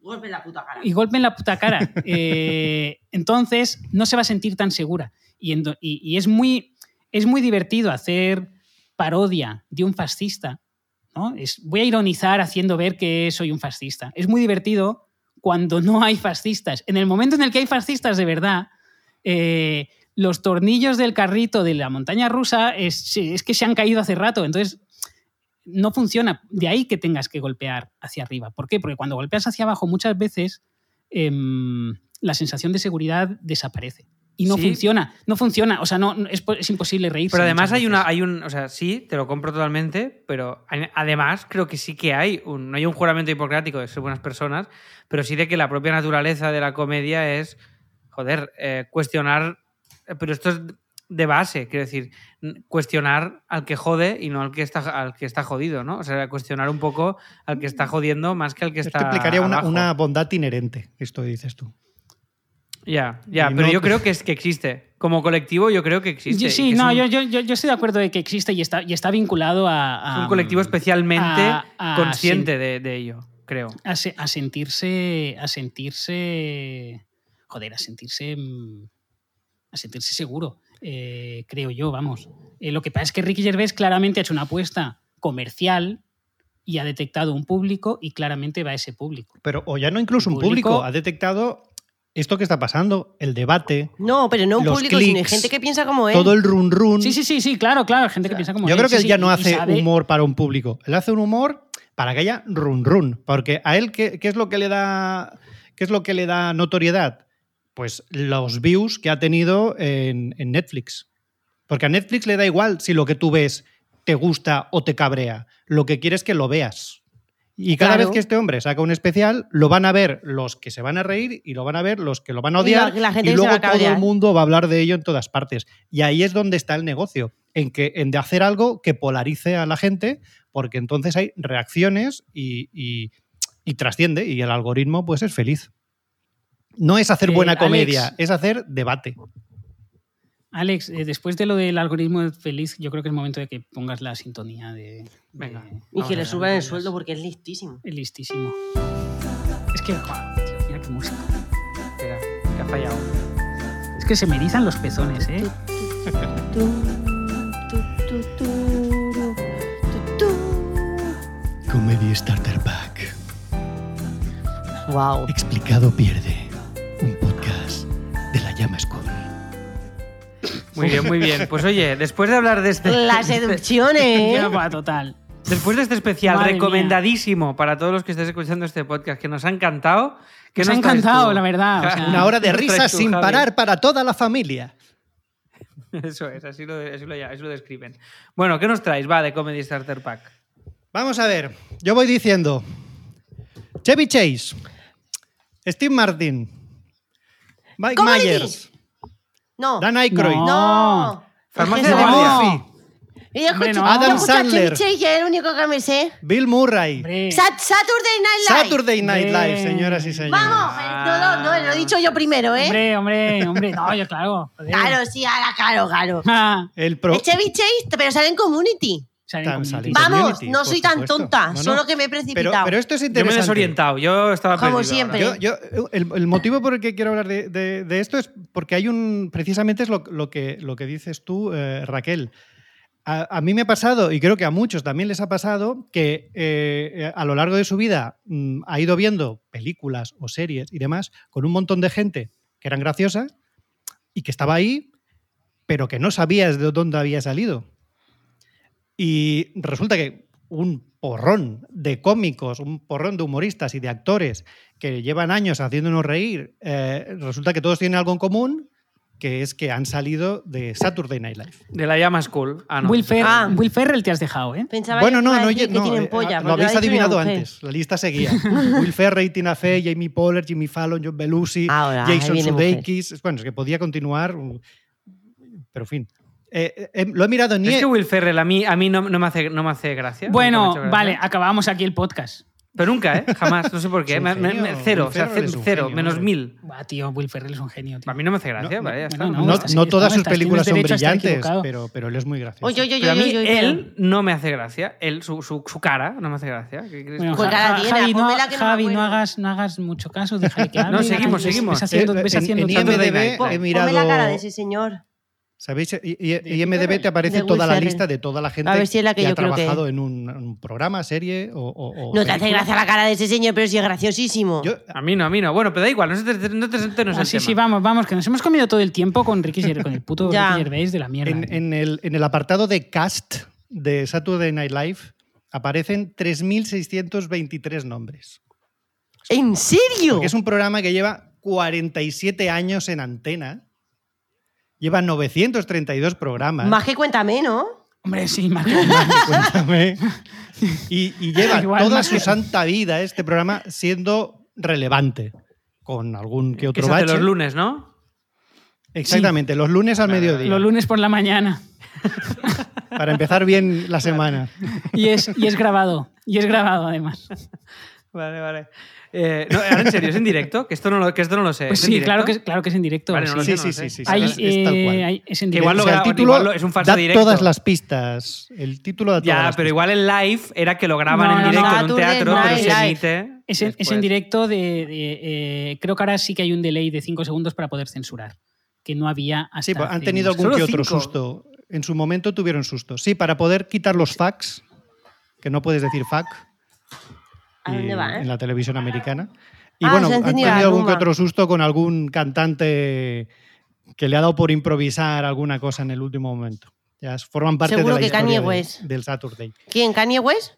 Golpe en la puta cara. y golpe en la puta cara. [LAUGHS] Eh, entonces, no se va a sentir tan segura. Y, es, muy, es muy divertido hacer parodia de un fascista. ¿no? Es, voy a ironizar haciendo ver que soy un fascista. Es muy divertido cuando no hay fascistas. En el momento en el que hay fascistas de verdad, eh, los tornillos del carrito de la montaña rusa es, es que se han caído hace rato. Entonces, no funciona. De ahí que tengas que golpear hacia arriba. ¿Por qué? Porque cuando golpeas hacia abajo muchas veces em, la sensación de seguridad desaparece. Y no Sí. funciona, no funciona. O sea, no, no- es, es imposible reírse. Pero además hay una, hay un, o sea, sí, te lo compro totalmente, pero además creo que sí que hay un, no hay un juramento hipocrático de ser buenas personas, pero sí de que la propia naturaleza de la comedia es, joder, eh, cuestionar, eh, pero esto es de base, quiero decir, cuestionar al que jode y no al que está, al que está jodido, ¿no? O sea, cuestionar un poco al que está jodiendo más que al que Esto está implicaría una, abajo. una bondad inherente, esto dices tú. Ya, ya, pero no- yo [LAUGHS] creo que, es, que existe. Como colectivo yo creo que existe. Yo- sí, que es no, un- yo, yo, yo, estoy de acuerdo de que existe y está, y está vinculado a. Es un colectivo especialmente a- a consciente de, de ello, creo. a, se- a sentirse. A sentirse. Joder, a sentirse. mm, A sentirse seguro. eh, creo yo, vamos. Eh, lo que pasa es que Ricky Gervais claramente ha hecho una apuesta comercial y ha detectado un público y claramente va a ese público. Pero, o ya no incluso un Público- público, ha detectado esto que está pasando, el debate, No, pero no un Los público, sino hay gente que piensa como él. todo el run run. Sí, sí, sí, sí, claro, claro. Gente que piensa como Yo él, creo que sí, él sí, ya no hace sabe- humor para un público. Él hace un humor para que haya run run. Porque a él, ¿qué, qué es lo que le da. ¿Qué es lo que le da notoriedad? Pues los views que ha tenido en, en Netflix. Porque a Netflix le da igual si lo que tú ves te gusta o te cabrea. Lo que quiere es que lo veas. Y cada Claro. vez que este hombre saca un especial, lo van a ver los que se van a reír y lo van a ver los que lo van a Y la- odiar. gente y luego todo el mundo va a hablar de ello en todas partes. Y ahí es donde está el negocio, en, que, en de hacer algo que polarice a la gente, porque entonces hay reacciones y, y- y trasciende, y el algoritmo pues es feliz. No es hacer Eh, buena Alex. comedia, es hacer debate. Alex, eh, después de lo del algoritmo feliz, yo creo que es momento de que pongas la sintonía de. Venga. de- Y que le suban el sueldo porque es listísimo. Es listísimo. Es que, joder, tío, mira qué música. Espera, que ha fallado. Es que se me erizan los pezones, ¿eh? Comedy Starter Pack. Wow. Explicado pierde. Un podcast de la llama School. Muy bien, muy bien. Pues oye, después de hablar de este. Las [LAUGHS] seducciones. [LAUGHS] Ya, va, total. Después de este especial Madre mía. recomendadísimo para todos los que estéis escuchando este podcast, que nos ha encantado. ¿qué Nos ha encantado, la verdad, o [LAUGHS] sea- Una hora de ¿Qué nos traes risas tú, sin Javi? parar para toda la familia. Eso es, así lo, así lo, así lo describen. Bueno, ¿qué nos traes? Va, de Comedy Starter Pack. Vamos a ver, yo voy diciendo Chevy Chase, Steve Martin, Mike Comedy. Myers, No. Dan Aykroyd, No. No. Farmacia de. Murphy, Y yo no. Adam Sandler. El único que me sé. Bill Murray, Sat- Saturday Night Live. Saturday Night Live, señoras y señores. Vamos. eh, No, no, no, lo he dicho yo primero, ¿eh? hombre, hombre, hombre. No, yo claro. joder. Claro, sí, ahora, claro, claro. Ah, [LAUGHS] El pro. Chevy Chase, pero sale en Community. Vamos, no soy tan supuesto. tonta, No, no. solo que me he Pero, precipitado. pero esto es Yo me he interesante. desorientado, yo estaba Como perdido siempre. ahora. Yo, yo- el, el motivo por el que quiero hablar de, de- de esto es porque hay un. Precisamente es lo, lo que, lo que dices tú, eh, Raquel. A, a mí me ha pasado, y creo que a muchos también les ha pasado, que eh, a lo largo de su vida mm, ha ido viendo películas o series y demás con un montón de gente que eran graciosas y que estaba ahí, pero que no sabías de dónde había salido. Y resulta que un porrón de cómicos, un porrón de humoristas y de actores que llevan años haciéndonos reír, eh, resulta que todos tienen algo en común, que es que han salido de Saturday Night Live. De la llama School. Ah, no. Will, Fer- Ah. Will Ferrell te has dejado, ¿eh? Pensaba Bueno, que no, no, que no, tienen eh, polla, lo porque habéis adivinado antes. La lista seguía. [LAUGHS] Will Ferrell, Tina Fey, Jamie Pollard, Jimmy Fallon, John Belushi, Ahora, Jason. Sudeikis. Bueno, es que podía continuar, pero en fin. Eh, eh, lo he mirado en Es que Will Ferrell a mí, a mí no, no me hace, no me hace gracia. Bueno, gracia. vale, acabamos aquí el podcast. Pero nunca, ¿eh? [LAUGHS] Jamás. No sé por qué. Me- me- cero, o sea, cero, genio, menos hombre. mil. Buah, tío, Will Ferrell es un genio, tío. A mí no me hace gracia, No, vale, está. no, no, no todas no, sus películas son brillantes, pero, pero él es muy gracioso. Oye, oye, Pero a oye, mí oye, oye. él no me hace gracia. Él, su, su, su cara no me hace gracia. ¿Qué crees Bueno? Pues Javi, no, Javi, no acuerdo. hagas, no hagas mucho caso, déjale que [LAUGHS] hable. No, seguimos, seguimos. Ves haciendo, Eh, ves en- haciendo en IMDb he mirado- la cara de ese señor. ¿Sabéis? Y, y- y IMDB te aparece De toda la lista de toda la gente A ver si es la que ha yo creo que trabajado en un, programa, serie o. o- o No te hace gracia la cara de ese señor, pero sí es graciosísimo. Yo- A mí no, a mí no. Bueno, pero da igual, no se te, no te, no Ah, sí, sí, vamos, vamos, que nos hemos comido todo el tiempo con Ricky Gervais, con el puto. [LAUGHS] Ricky Gervais de la mierda. en, en el, en el apartado de cast de Saturday Night Live aparecen 3.623 nombres. ¿En serio? Porque es un programa que lleva 47 años en antena. Lleva 932 programas. Más que cuéntame, ¿no? Hombre, sí, más Cuéntame. Y, y lleva Igual toda su que- santa vida este programa siendo relevante. Con algún que Que otro bache. los lunes, ¿no? Exactamente, los lunes al mediodía. los lunes por la mañana. [LAUGHS] Para empezar bien la semana. Y es, y es grabado. Y es grabado, además. Vale, vale. Eh, no, ahora en serio, ¿es en directo? Que esto no lo, que esto no lo sé. Pues ¿Es en sí, claro que, es- claro que es en directo. Vale, no sí. sé, Sí, no sí, sí. Hay, es- es tal cual. hay- es en directo. igual lo O sea, el título igual lo- es un falso da directo. todas las pistas. El título da todas Ya, las pero pistas. igual el live era que lo graban No, en directo no. en un teatro, pero se emite. Es en, es en directo de, de, eh, creo que ahora sí que hay un delay de 5 segundos para poder censurar. Que no había hasta Sí, pues han tenido algún que otro cinco. susto. En su momento tuvieron susto. Sí, para poder quitar los facts, que no puedes decir fac ¿A dónde va, eh? en la televisión americana. Y Ah, bueno, han tenido algún que otro susto con algún cantante que le ha dado por improvisar alguna cosa en el último momento. Ya forman parte Seguro de la que historia Kanye de- West. del Saturday. ¿Quién? ¿Kanye West?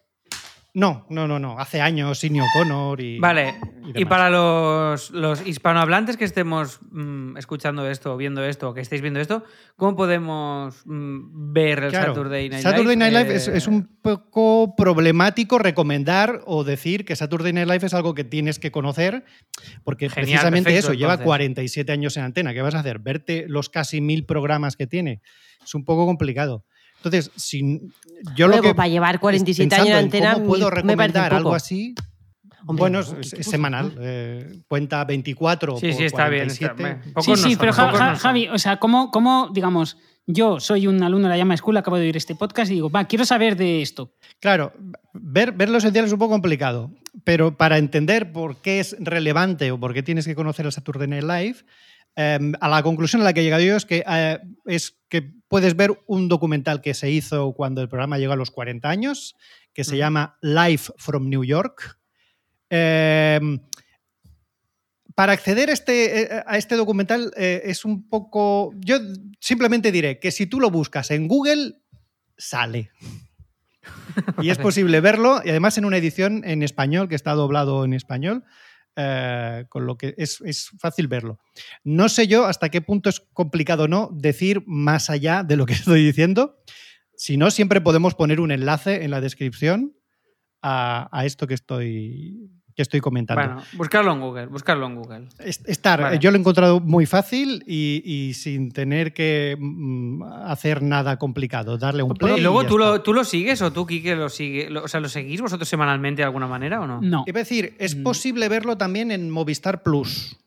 No, no, no, no. Hace años Sidney O'Connor y. Vale, y para los, los hispanohablantes que estemos mm, escuchando esto, viendo esto, que estéis viendo esto, ¿cómo podemos mm, ver el Claro, Saturday Night Saturday Live? Night Live es, Eh, es un poco problemático recomendar o decir que Saturday Night Live es algo que tienes que conocer, porque Genial, precisamente perfecto, eso, lleva entonces. 47 años en antena. ¿Qué vas a hacer? ¿Verte los casi mil programas que tiene? Es un poco complicado. Entonces, si, yo Hombre, lo que. para llevar 47 pensando años de en antena ¿Cómo puedo recomendar algo así? Hombre, bueno, ¿qué es, semanal. eh, cuenta 24 Sí, por sí, está bien. está 47. bien. Sí, sí, pero. Javi, o sea, ¿cómo, cómo, digamos, yo soy un alumno de la Llama School, acabo de oír este podcast y digo, va, quiero saber de esto. Claro, ver, ver lo esencial es un poco complicado, pero para entender por qué es relevante o por qué tienes que conocer el Saturday Night Live, eh, a la conclusión a la que he llegado yo es que, eh, es que puedes ver un documental que se hizo cuando el programa llegó a los 40 años, que se llama Live from New York. Eh, para acceder a este, eh, a este documental eh, es un poco... Yo simplemente diré que si tú lo buscas en Google, sale. Y es [LAUGHS] posible verlo, y además en una edición en español, que está doblado en español, eh, con lo que es, es fácil verlo. No sé yo hasta qué punto es complicado o no decir más allá de lo que [LAUGHS] estoy diciendo. Si no, siempre podemos poner un enlace en la descripción a, a esto que estoy, que estoy comentando. Bueno, buscarlo en Google, buscarlo en Google. Es- Estar, Vale. yo lo he encontrado muy fácil y, y sin tener que mm, hacer nada complicado, darle un play. y luego ya tú está. lo, tú lo sigues o tú, Kike, lo sigue, lo- o sea, ¿lo seguís vosotros semanalmente de alguna manera o no? No. A decir, es Mm. posible verlo también en Movistar Plus.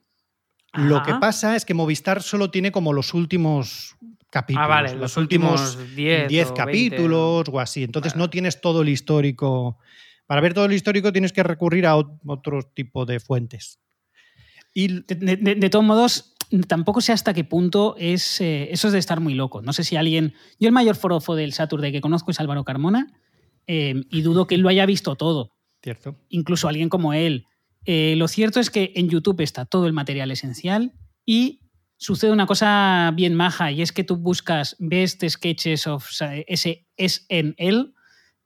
Lo que pasa es que Movistar solo tiene como los últimos capítulos. Ah, vale, los últimos 10 10 o 20, capítulos o así. Entonces Vale. no tienes todo el histórico. Para ver todo el histórico tienes que recurrir a ot- otro tipo de fuentes. Y De, de- de- de todos modos, tampoco sé hasta qué punto es eh, eso es de estar muy loco. No sé si alguien. Yo, el mayor forofo del Saturday que conozco es Álvaro Carmona eh, y dudo que él lo haya visto todo. Cierto. Incluso alguien como él. Eh, lo cierto es que en YouTube está todo el material esencial y sucede una cosa bien maja y es que tú buscas Best Sketches of SNL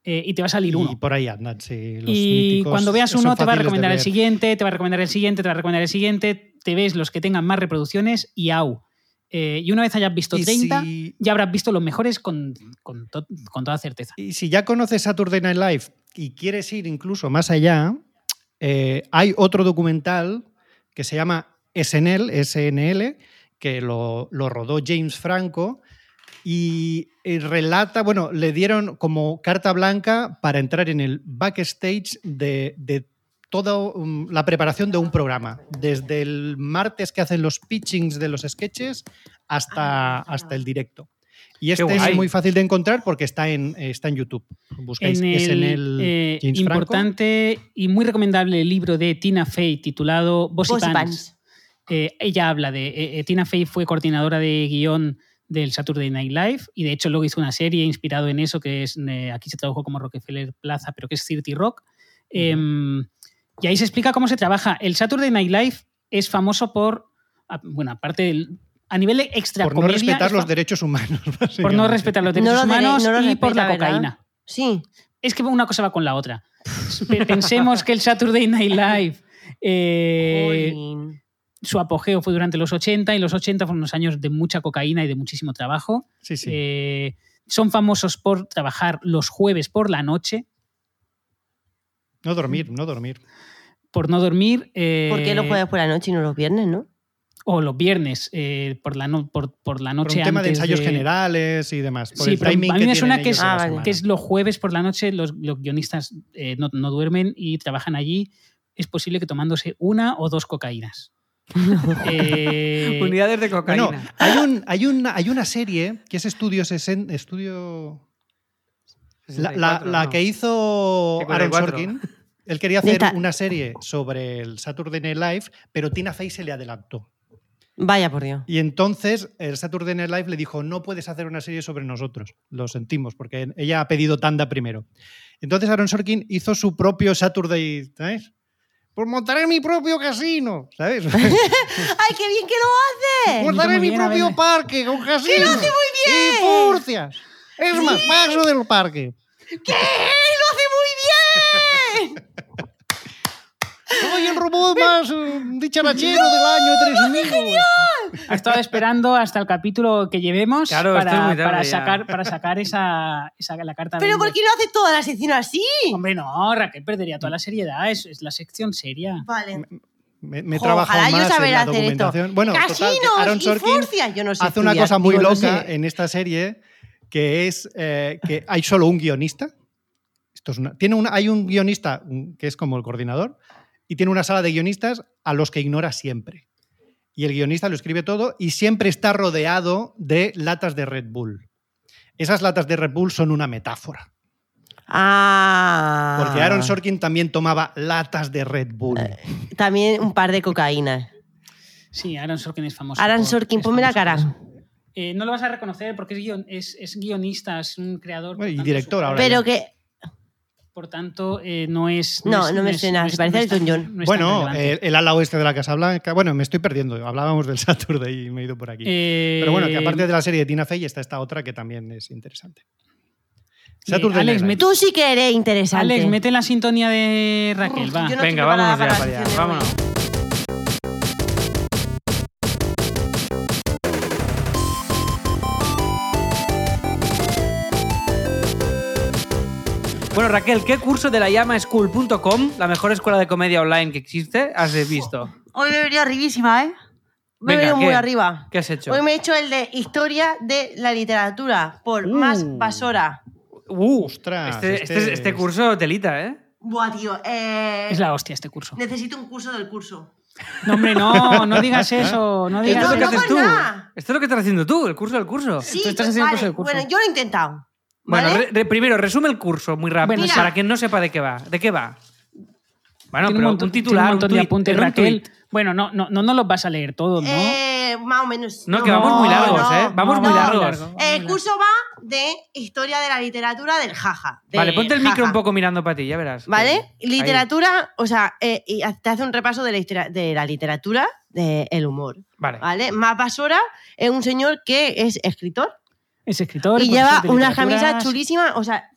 eh, y te va a salir uno. Y por ahí andan, sí. los Y cuando veas uno, te va a recomendar el siguiente, te va a recomendar el siguiente, te va a recomendar el siguiente, te ves los que tengan más reproducciones y au. Eh, y una vez hayas visto Y 30, si- ya habrás visto los mejores con, con to- con toda certeza. Y si ya conoces Saturday Night Live y quieres ir incluso más allá, eh, hay otro documental que se llama SNL, SNL que lo, lo rodó James Franco y eh, relata, bueno, le dieron como carta blanca para entrar en el backstage de, de toda um, la preparación de un programa, desde el martes que hacen los pitchings de los sketches hasta, hasta el directo. Y este es muy fácil de encontrar porque está en, está en YouTube. Buscáis En el, eh, James Franco. importante y muy recomendable libro de Tina Fey titulado Bossy, Bossy Pants. Eh, ella habla de. eh, eh, Tina Fey fue coordinadora de guion del Saturday Night Live y de hecho luego hizo una serie inspirado en eso que es. eh, aquí se tradujo como Rockefeller Plaza, pero que es 30 Rock. Em, y ahí se explica cómo se trabaja. El Saturday Night Live es famoso por. a- Bueno, aparte del. A nivel extra Por no respetar es los derechos humanos. [LAUGHS] por no respetar los derechos humanos no y por la cocaína. Sí. Es que una cosa va con la otra. Pe- Pensemos que el Saturday Night Live, eh. Su apogeo fue durante los 80 y los 80 fueron unos años de mucha cocaína y de muchísimo trabajo. Sí, sí. Eh, son famosos por trabajar los jueves por la noche, no dormir, no dormir. por no dormir. eh, ¿Por qué los jueves por la noche y no los viernes, no? O los viernes, eh, por, la no- por, por la Por noche. un tema de ensayos generales y demás. Por Sí, el pero a mí me suena que es, Ah, vale. que es los jueves por la noche, los, los guionistas eh, no, no duermen y trabajan allí. Es posible que tomándose una o dos cocaínas. [LAUGHS] Eh, Unidades de cocaína. Bueno, hay, un, hay, una, hay una serie que es Estudio 60, Estudio... La, la- 64, la no. que hizo Aaron 54. Sorkin. Él quería hacer una serie sobre el Saturday Night Live, pero Tina Fey se le adelantó. Vaya por Dios. Y entonces el Saturday Night Live le dijo, no puedes hacer una serie sobre nosotros. Lo sentimos, porque ella ha pedido tanda primero. Entonces Aaron Sorkin hizo su propio Saturday, ¿sabes? Pues montaré mi propio casino, ¿sabes? [LAUGHS] ¡Ay, qué bien que lo hace! montaré mi bien, propio parque con casino. ¡Que lo hace muy bien! Y furcias. Es más, paso del parque. ¡Qué! ¡Lo hace muy bien! Soy el robot más eh, dicharachero del año 3000. Ha estado esperando hasta el capítulo que llevemos Claro, esto es para, tarde sacar, para sacar esa, esa- la carta. ¿Pero por qué no hace toda la sección así? Hombre, no, Raquel perdería toda la seriedad. Es, es la sección seria. Vale. Me, me he Jo, trabajado ojalá yo más en saber la hacer esto. documentación. Bueno, total, Aaron y Sorkin. Yo no sé hace una cosa muy Digo, no loca sé. en esta serie que es eh, que hay solo un guionista. Esto es una- tiene una, hay un guionista que es como el coordinador y tiene una sala de guionistas a los que ignora siempre. Y el guionista lo escribe todo y siempre está rodeado de latas de Red Bull. Esas latas de Red Bull son una metáfora. Ah. Porque Aaron Sorkin también tomaba latas de Red Bull. También un par de cocaínas. Sí, Aaron Sorkin es famoso. Aaron por- Sorkin, ponme la cara. Eh, no lo vas a reconocer porque es, guion- es, es guionista, es un creador. Bueno, y director su- ahora Pero que. Por tanto, eh, no es. No, es- no me suena, es- se parece no a es tan- Elton John. no bueno, relevante. el, ala oeste de la Casa Blanca. Bueno, me estoy perdiendo. Hablábamos del [LAUGHS] Saturday y me he ido por aquí. Eh, Pero bueno, que aparte de la serie de Tina Fey está esta otra que también es interesante. Eh, Saturday Alex, Night. Tú sí que eres interesante. Alex, mete la sintonía de Raquel, va. Venga, vámonos ya para allá. Vámonos. Bueno, Raquel, ¿qué curso de la llamaschool.com, la mejor escuela de comedia online que existe, has visto? Hoy me he venido arribísima, ¿eh? Me he Venga, venido muy ¿qué? arriba. ¿Qué has hecho? Hoy me he hecho el de Historia de la Literatura por Uh. Más Basora. Uh, Ostras, este, este este- este es- curso telita, ¿eh? Buah, tío. eh, Es la hostia este curso. Necesito un curso del curso. No, hombre, no, no digas [LAUGHS] eso. No Esto digas es lo que no, eso. haces no, tú. nada. Esto es lo que estás haciendo tú, el curso del curso. Sí, Tú estás haciendo vale. curso del curso. Bueno, yo lo he intentado. Bueno, ¿vale? re- re- primero, resume el curso muy rápido Bueno, para quien no sepa de qué va. ¿De qué va? Bueno, Tiene pero montón- un titular, tiene un montón de tuit, apuntes, en un Raquel. tuit. Bueno, no, no, no nos los vas a leer todos, ¿no? Eh, más o menos. No, que vamos muy largos, ¿eh? Vamos muy largos. El curso va de historia de la literatura del jaja. de Vale, ponte el micro un poco mirando para ti, ya verás. ¿Vale? Literatura, o sea, eh, y te hace un repaso de la, historia- de la literatura del humor. Vale. ¿Vale? Más Basora es un señor que es escritor Es escritor. y lleva literaturas. camisas chulísimas. O sea,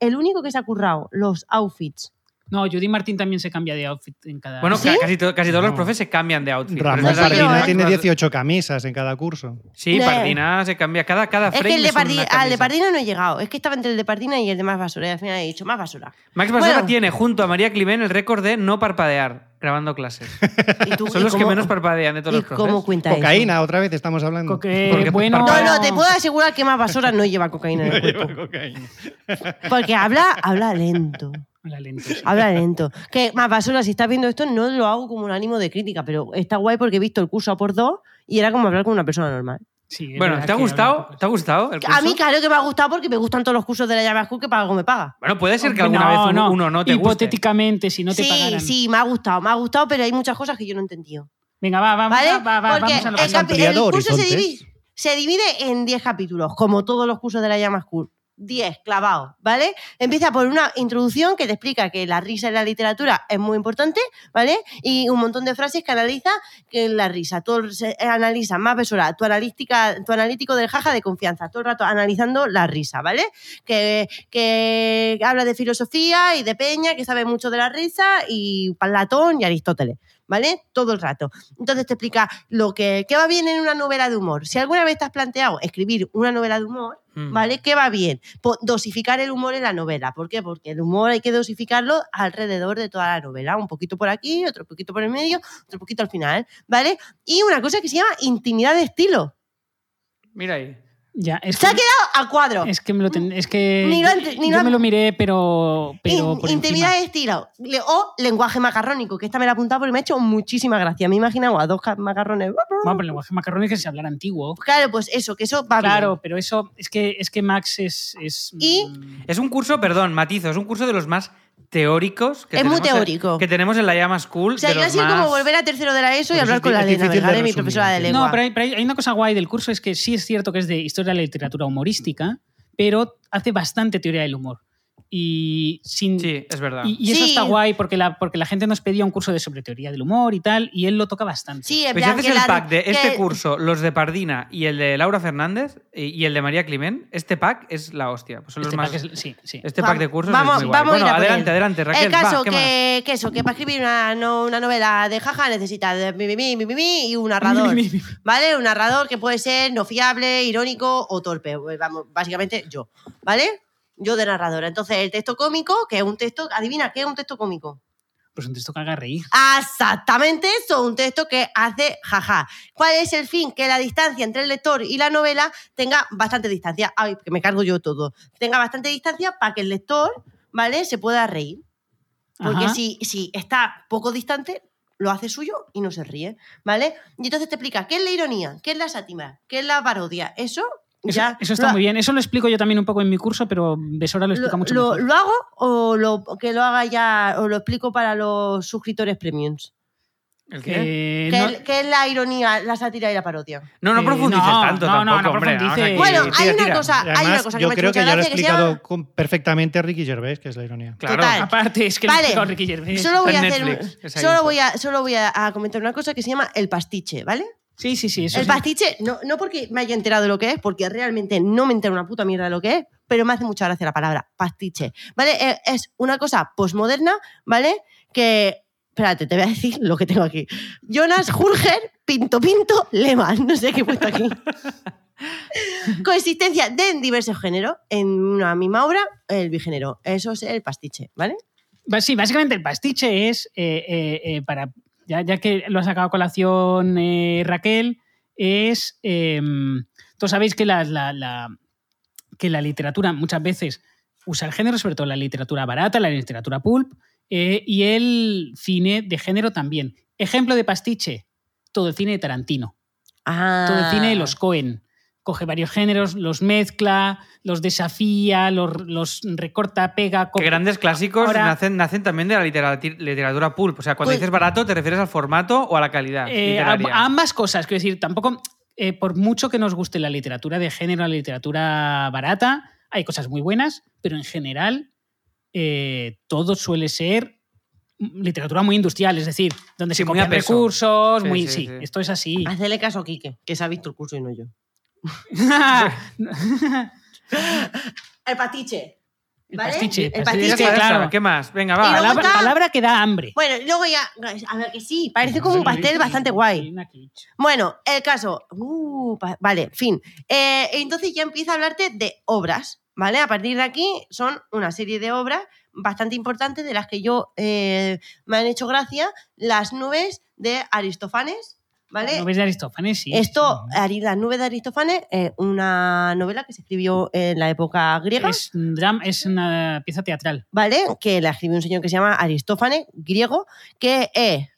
el único que se ha currado los outfits. No, Judy Martín también se cambia de outfit en cada. Bueno, casi, to- casi todos los profes se cambian de outfit. Ramón Pardina Pardina ¿eh? tiene 18 camisas en cada curso. Sí, Eh. Pardina se cambia. Cada, cada Es que el de es una Pardi- al de. Pardina no he llegado. Es que estaba entre el de Pardina y el de Más Basura. Y al final he dicho Más Basura. Max Basora Bueno. tiene junto a María Climent el récord de no parpadear grabando clases. [LAUGHS] ¿Y tú- Son y los que menos parpadean de todos ¿Y los profes. cómo cuenta eso? Cocaína, otra vez estamos hablando. Coque- Porque bueno, No, no, te puedo asegurar que Más Basura no lleva cocaína en el [LAUGHS] cuerpo. cocaína. Porque habla, habla lento. La lente, sí. Habla lento. Que más basura, si estás viendo esto, no lo hago como un ánimo de crítica, pero está guay porque he visto el curso a por dos y era como hablar con una persona normal. Sí, Bueno, ¿te ha habla gustado? ¿Te ha gustado el curso? A mí, claro que me ha gustado porque me gustan todos los cursos de la llave School que para algo me paga. Bueno, puede ser que alguna no, vez no. uno no te guste. Hipotéticamente, si no te sí, pagaran. sí, me ha gustado, me ha gustado, pero hay muchas cosas que yo no he entendido. Venga, va, vamos, ¿Vale? a, va, va, porque vamos a lo el, curso se divide, se divide en 10 capítulos, como todos los cursos de la llama School. 10 clavados, ¿vale? Empieza por una introducción que te explica que la risa en la literatura es muy importante, ¿vale? Y un montón de frases que analiza que la risa. Todo se analiza más besora, tu analítica, tu analítico del jaja de confianza, todo el rato analizando la risa, ¿vale? Que, que habla de filosofía y de Peña, que sabe mucho de la risa, y Platón y Aristóteles. ¿Vale? Todo el rato. Entonces te explica lo que, qué va bien en una novela de humor. Si alguna vez te has planteado escribir una novela de humor, Mm. ¿vale? ¿Qué va bien? Po- dosificar el humor en la novela. ¿Por qué? Porque el humor hay que dosificarlo alrededor de toda la novela. Un poquito por aquí, otro poquito por el medio, otro poquito al final, ¿vale? Y una cosa que se llama intimidad de estilo. Mira ahí. Ya, es Se ha que, quedado a cuadro. es que me lo ten- es que Ni lo ni yo lo- me lo miré, pero, pero In- por intimidad encima. de estilo. Le- O lenguaje macarrónico, que esta me la he apuntado porque me ha hecho muchísima gracia. Me he imaginado a dos ca- macarrones. Bueno, pero el lenguaje macarrónico es que se hablar antiguo. Claro, pues eso, que eso va Claro, bien. pero eso es que es que Max es, es Y- Es un curso, perdón, matizo, es un curso de los más teóricos que Es muy tenemos en- teórico. que tenemos en la Llama School. O sea, de yo ha los sido más... como volver a tercero de la ESO y Por eso hablar es con la Elena difícil de mi profesora de lengua. No, pero hay, pero hay- hay una cosa guay del curso, es que sí es cierto que es de historia de la literatura humorística, pero hace bastante teoría del humor. Y sin, Sí, es verdad. Y, y eso Sí. está guay porque la, porque la gente nos pedía un curso de sobre teoría del humor y tal, y él lo toca bastante. Sí, en Pues si plan haces que el pack de este que- curso, los de Pardina y el de Laura Fernández y, y el de María Climent, este pack es la hostia. Pues son Este los más... pack es- sí, sí. Este Va- pack de cursos vamos, es muy guay. vamos bueno, por adelante, adelante, Raquel. el caso va, ¿qué más? que, que eso, que para escribir una, no- una novela de jaja necesitas de mi, mi, mi, mi, mi, mi y un narrador. Mi, [LAUGHS] mi, mi, mi. ¿Vale? Un narrador que puede ser no fiable, irónico o torpe. Pues Vamos, básicamente yo. ¿Vale? Yo de narradora. Entonces, el texto cómico, que es un texto. Adivina, ¿qué es un texto cómico? Pues un texto que haga reír. Exactamente eso, un texto que hace jaja. ¿Cuál es el fin? Que la distancia entre el lector y la novela tenga bastante distancia. Ay, que me cargo yo todo. Tenga bastante distancia para que el lector, ¿vale? Se pueda reír. Porque si, si está poco distante, lo hace suyo y no se ríe, ¿vale? Y entonces te explica qué es la ironía, qué es la sátira, qué es la parodia. Eso, Eso, ya. eso está lo- muy bien. Eso lo explico yo también un poco en mi curso, pero Besora lo explica lo, mucho lo- mejor. lo hago o lo, que lo haga ya, o lo explico para los suscriptores premiums. ¿El qué? Eh, ¿Qué, no- es- la ironía, la sátira y la parodia? No, no eh, profundices no, tanto no, no, tampoco, no hombre. profundices. Bueno, tira, hay una tira. cosa- Y hay una además, cosa que yo me ha creo hecho que ya lo ha explicado llama- con- perfectamente Ricky Gervais, que es la ironía. Claro. Total. Aparte, es que lo Vale. explicado Ricky Gervais. Solo voy, a hacer, Netflix, solo voy, a, solo voy a, a comentar una cosa que se llama el pastiche, ¿vale? Sí, sí, sí. Eso el sí. pastiche, no, no porque me haya enterado de lo que es, porque realmente no me entero una puta mierda de lo que es, pero me hace mucha gracia la palabra pastiche, ¿vale? Eh, Es una cosa posmoderna, ¿vale? Que, espérate, te voy a decir lo que tengo aquí. Jonas Hulger, Pinto Pinto, Lehmann, no sé qué he puesto aquí. [LAUGHS] Coexistencia de diversos géneros en una misma obra, el bigénero. Eso es el pastiche, ¿vale? Sí, básicamente el pastiche es, eh, eh, eh, para, ya, ya que lo ha sacado a colación eh, Raquel, es, eh, todos sabéis que la, la- la- que la literatura muchas veces usa el género, sobre todo la literatura barata, la literatura pulp, eh, y el cine de género también. Ejemplo de pastiche, todo el cine de Tarantino, Ah. todo el cine de los Cohen, coge varios géneros, los mezcla, los desafía, los, los recorta, pega. Que grandes clásicos Ahora- nacen, nacen también de la literati- literatura pulp. O sea, cuando Pues- dices barato, ¿te refieres al formato o a la calidad Eh, a, literaria? a ambas cosas, quiero decir, tampoco, eh, por mucho que nos guste la literatura de género, la literatura barata, hay cosas muy buenas, pero en general eh, todo suele ser literatura muy industrial, es decir, donde Sí, se copian recursos, Sí, muy, sí, sí, sí. esto es así. Hacele caso a Quique, que se ha visto el curso y no yo. [LAUGHS] El pastiche. El ¿vale? pastiche, El pastiche, Ya pastiche. claro. ¿Qué más? Venga, va. palabra, está- palabra que da hambre. Bueno, luego ya. A ver que sí, parece como un pastel bastante guay. Bueno, el caso. Uh, vale, fin. Eh, entonces ya empieza a hablarte de obras, ¿vale? A partir de aquí son una serie de obras bastante importantes de las que yo eh, me han hecho gracia. Las nubes de Aristófanes, ¿vale? ¿No ves de Aristófanes? Sí. Esto, sí. Las nubes de Aristófanes, es una novela que se escribió en la época griega. Es, es una pieza teatral. ¿vale? Que la escribió un señor que se llama Aristófanes, griego, que es,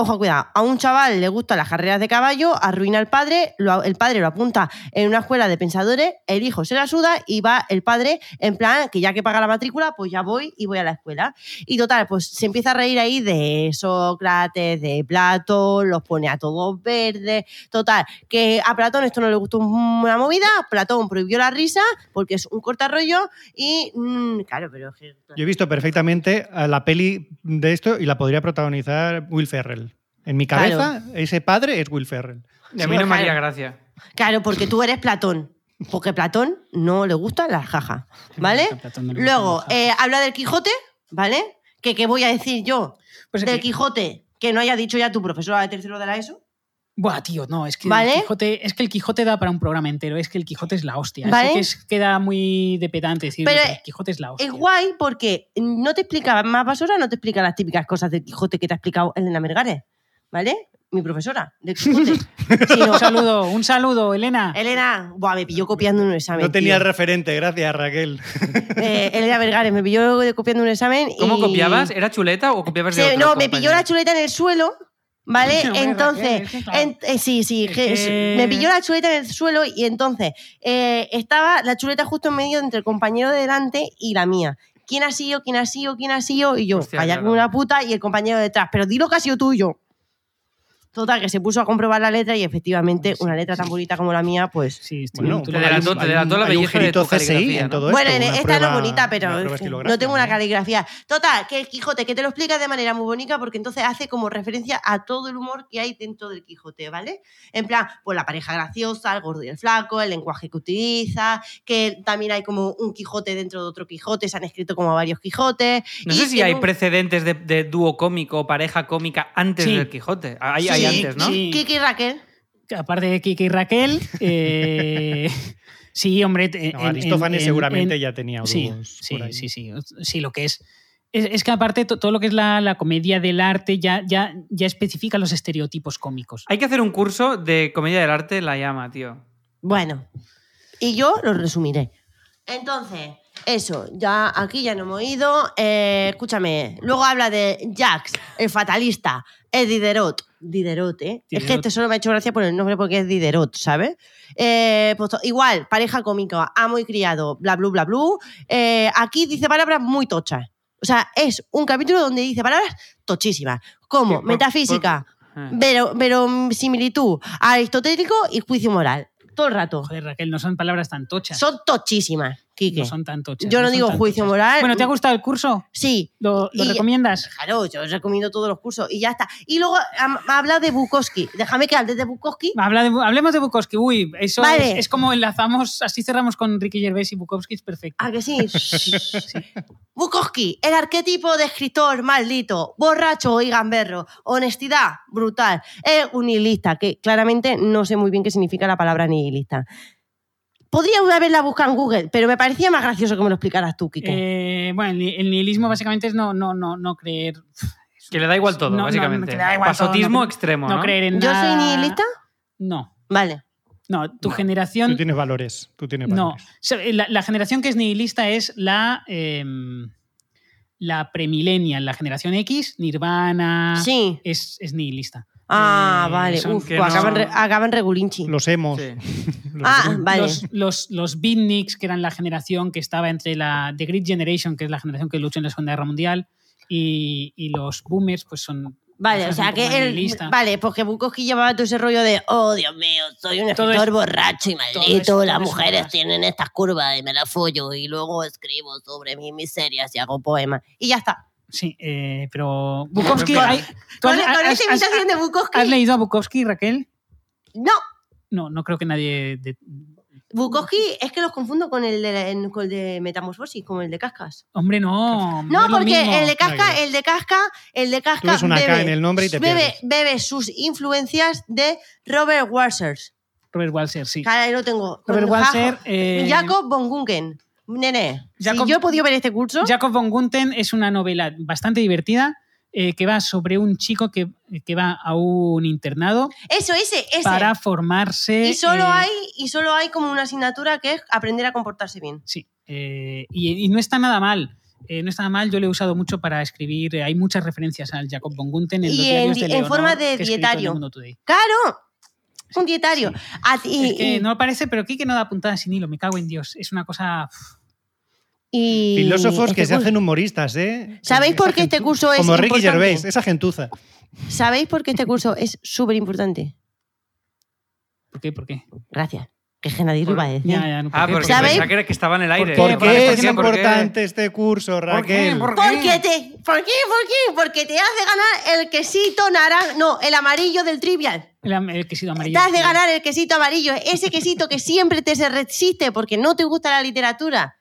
ojo, cuidado, a un chaval le gustan las carreras de caballo, arruina al padre, lo- el padre lo apunta en una escuela de pensadores, el hijo se la suda y va el padre en plan que ya que paga la matrícula, pues ya voy y voy a la escuela. Y total, pues se empieza a reír ahí de Sócrates, de Platón, los pone a todos verdes. Total, que a Platón esto no le gustó una movida, Platón prohibió la risa porque es un cortarrollo y, mm, claro, pero... Yo he visto perfectamente la peli de esto y la podría protagonizar Will Ferrell. En mi cabeza, ese padre es Will Ferrell. Y a mí no me haría gracia. Claro, porque tú eres Platón. Porque Platón no le gusta la jaja, [LAUGHS] ¿vale? No Luego, jaja. eh, habla del Quijote, ¿vale? Que qué voy a decir yo Pues del aquí- Quijote que no haya dicho ya tu profesora de tercero de la ESO. Buah, tío, no, es que, ¿Vale? el Quijote, es que el Quijote da para un programa entero, es que el Quijote es la hostia. ¿Vale? Que es- queda muy de pedante decirlo, Pero pero el Quijote es la hostia. Es guay porque no te explica, más basura no te explica las típicas cosas del Quijote que te ha explicado Elena Mergares, ¿vale? Mi profesora Quijote. [LAUGHS] Un saludo, un saludo, Elena. Elena, buah, me pilló copiando un examen. No tenía tío. referente, gracias Raquel. [LAUGHS] Eh, Elena Vergares me pilló copiando un examen. ¿Cómo y- copiabas? ¿Era chuleta o copiabas de Sí, otro no, me pilló la chuleta en el suelo, ¿vale? [LAUGHS] Hombre, entonces, Raquel, en- eh, sí, sí, Es que es- que- me pilló la chuleta en el suelo y entonces eh, estaba la chuleta justo en medio entre el compañero de delante y la mía. ¿Quién ha sido? ¿Quién ha sido? ¿Quién ha sido? Y yo, Hostia, claro. como una puta y el compañero detrás. Pero dilo que ha sido tuyo. Total, que se puso a comprobar la letra y efectivamente una letra tan bonita como la mía, pues... Sí, estoy Bueno, te delató- te la belleza de tu CSI caligrafía, en ¿no? todo Bueno, esto. en- una esta no prueba- es bonita, pero no tengo una ¿no? caligrafía. Total, que el Quijote, que te lo explica de manera muy bonita porque entonces hace como referencia a todo el humor que hay dentro del Quijote, ¿vale? En plan, pues la pareja graciosa, el gordo y el flaco, el lenguaje que utiliza, que también hay como un Quijote dentro de otro Quijote, se han escrito como varios Quijotes. No y sé si hay un- precedentes de, de dúo cómico o pareja cómica antes Sí. del Quijote. Hay, Sí, hay antes, ¿no? sí. Kiki y Raquel. Aparte de Kiki y Raquel, eh, [LAUGHS] sí, hombre. te- No, en- en- Aristófanes en- seguramente en- ya tenía Sí, sí, sí, sí, sí, lo que es. Es, es que aparte to- todo lo que es la, la comedia del arte ya, ya, ya especifica los estereotipos cómicos. Hay que hacer un curso de comedia del arte en la llama, tío. Bueno, y yo lo resumiré. Entonces, eso, ya aquí ya no hemos ido. Eh, escúchame, luego habla de Jax, el fatalista, el Diderot. Diderot, ¿eh? Es que este solo me ha hecho gracia por el nombre porque es Diderot, ¿sabes? Eh, pues igual, pareja cómica, amo y criado, bla, bla, bla, bla. Eh, aquí dice palabras muy tochas. O sea, es un capítulo donde dice palabras tochísimas, como Sí, metafísica, Ah. vero- verosimilitud, aristotélico y juicio moral. Todo el rato. Joder, Raquel, no son palabras tan tochas. Son tochísimas, Quique. no son tan tochas. Yo no digo juicio tochas. moral. Bueno, ¿te ha gustado el curso? Sí. ¿Lo, lo Y- recomiendas? Claro, yo os recomiendo todos los cursos y ya está. Y luego ha, ha hablado de Bukowski. Déjame que hable de Bukowski. Habla de- hablemos de Bukowski. Uy, eso Vale. es, es como enlazamos, así cerramos con Ricky Gervais y Bukowski, es perfecto. ¿A que [LAUGHS] sí? Bukowski, el arquetipo de escritor maldito, borracho y gamberro, honestidad brutal, es un nihilista, que claramente no sé muy bien qué significa la palabra nihilista. Podría haberla buscado en Google, pero me parecía más gracioso que me lo explicaras tú, Kike. Eh, bueno, el, ni- el nihilismo básicamente es no, no, no, no creer. Que le da igual todo, No, no, básicamente. igual Pasotismo no- extremo, no ¿no? creer en ¿Yo soy nada. nihilista? No, Vale. no. Tu No, generación. Tú tienes valores. Tú tienes No. valores. O sea, La, la generación que es nihilista es la. eh, la premillennial, la generación X, Nirvana. Sí. Es, es nihilista. Ah, Eh, vale. Uf, pues no- acaban, re- acaban regulinchi. Los hemos. Sí. [LAUGHS] Los Ah, hemos. vale. Los, los, los beatniks, que eran la generación que estaba entre la The Great Generation, que es la generación que luchó en la Segunda Guerra Mundial, y, y los boomers, pues son. Vale, o sea que nihilistas. vale, porque Bukowski llevaba todo ese rollo de oh Dios mío, soy un Todo escritor es- borracho y maldito, es- las es mujeres más. tienen estas curvas y me las follo y luego escribo sobre mis miserias y hago poemas. Y ya está. Sí, eh, pero. Bukowski. Con- hay- ¿tú Con, has- con de Bukowski. ¿Has leído a Bukowski, Raquel? No, No, no creo que nadie. de- Bukowski es que los confundo con el de, con el de Metamorfosis, como el de Cascas. Hombre, no. No, porque el de Casca, el de Casca, el de Casca Tú una K bebe, en el nombre y te bebe, bebe sus influencias de Robert Walsers. Robert Walser, sí. Lo tengo. Robert Walser. Eh, Jacob von Gunken. Nene, Jacob- si yo he podido ver este curso, Jacob von Gunten es una novela bastante divertida eh, que va sobre un chico que, que va a un internado eso, ese, ese. para formarse. y solo eh, hay y solo hay como una asignatura que es aprender a comportarse bien. Sí, eh, y, y no está nada mal. no está nada mal, yo lo he usado mucho para escribir. hay muchas referencias al Jacob von Gunten en Y los en diarios di- de en Leonor forma de que en dietario. Mundo Today. Claro, un dietario. A ti- es que y, no parece, pero Kike no da puntadas sin hilo, me cago en Dios. Es una cosa. Y- Filósofos que este se curso- hacen humoristas, ¿eh? ¿Sabéis por qué este curso es Como Ricky importante? Gervais, esa gentuza. ¿Sabéis por qué este curso es súper importante? ¿Por qué? ¿Por qué? Gracias. Que es lo iba a decir. Ya, ya, no, ¿por Ah, qué? porque ¿Por qué? ¿Sabéis? pensaba que, era que estaba en el aire. qué? ¿Por ¿Por qué qué? es ¿Por qué? importante este curso, Raquel? ¿Por qué? Porque te, ¿Por qué? ¿Por qué? Porque te hace ganar el quesito naranja. No, el amarillo del trivial. El, el quesito amarillo. Te hace ganar el quesito amarillo. Ese quesito que siempre te se resiste porque no te gusta la literatura.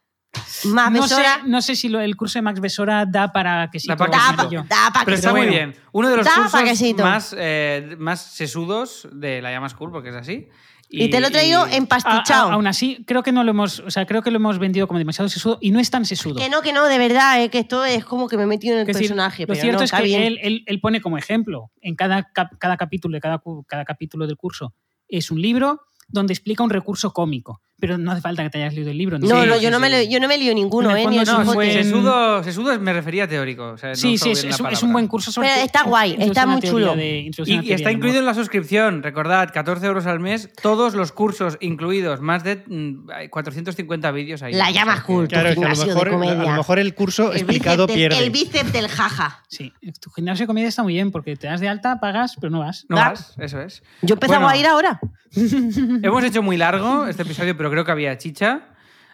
Más No sé, besora. no sé si lo- el curso de Max Besora da para quesito Da para Da, quesito. pa, amarillo. da pa' Pero que está se- muy bien. Uno de los Da cursos más, eh, más sesudos de la llama School, porque es así. Y, te lo he traído y- a- aún así, creo que no lo hemos, o sea, creo que lo hemos vendido como demasiado sesudo y no es tan sesudo. Que no, que no, de verdad, es que esto es como que me he metido en el Es decir, personaje. lo pero cierto no, es que él, él- él pone como ejemplo en cada, cap- cada capítulo de cada, cada capítulo del curso es un libro donde explica un recurso cómico, pero no hace falta que te hayas leído el libro. No, Sí, no, sí, yo, no me sí. lo- yo no me lío ninguno, ¿eh? Ni No, buen- sesudo, sesudo me refería a teórico. o sea, no Sí, sí, es, es un- es palabra. un buen curso sobre Pero te- está guay, está muy chulo. de- Y, y está incluido en la suscripción, recordad, 14 euros al mes, todos los cursos incluidos, más de mm, hay 450 vídeos ahí. La llama. Claro, lo, gimnasio de mejor, a comedia. lo mejor el curso El explicado bíceps del- pierde. El bíceps del jaja. Sí, tu gimnasio de comedia está muy bien porque te das de alta, pagas, pero no vas. No vas, eso es. Yo empezaba a ir ahora. [LAUGHS] Hemos hecho muy largo este episodio, pero creo que había chicha.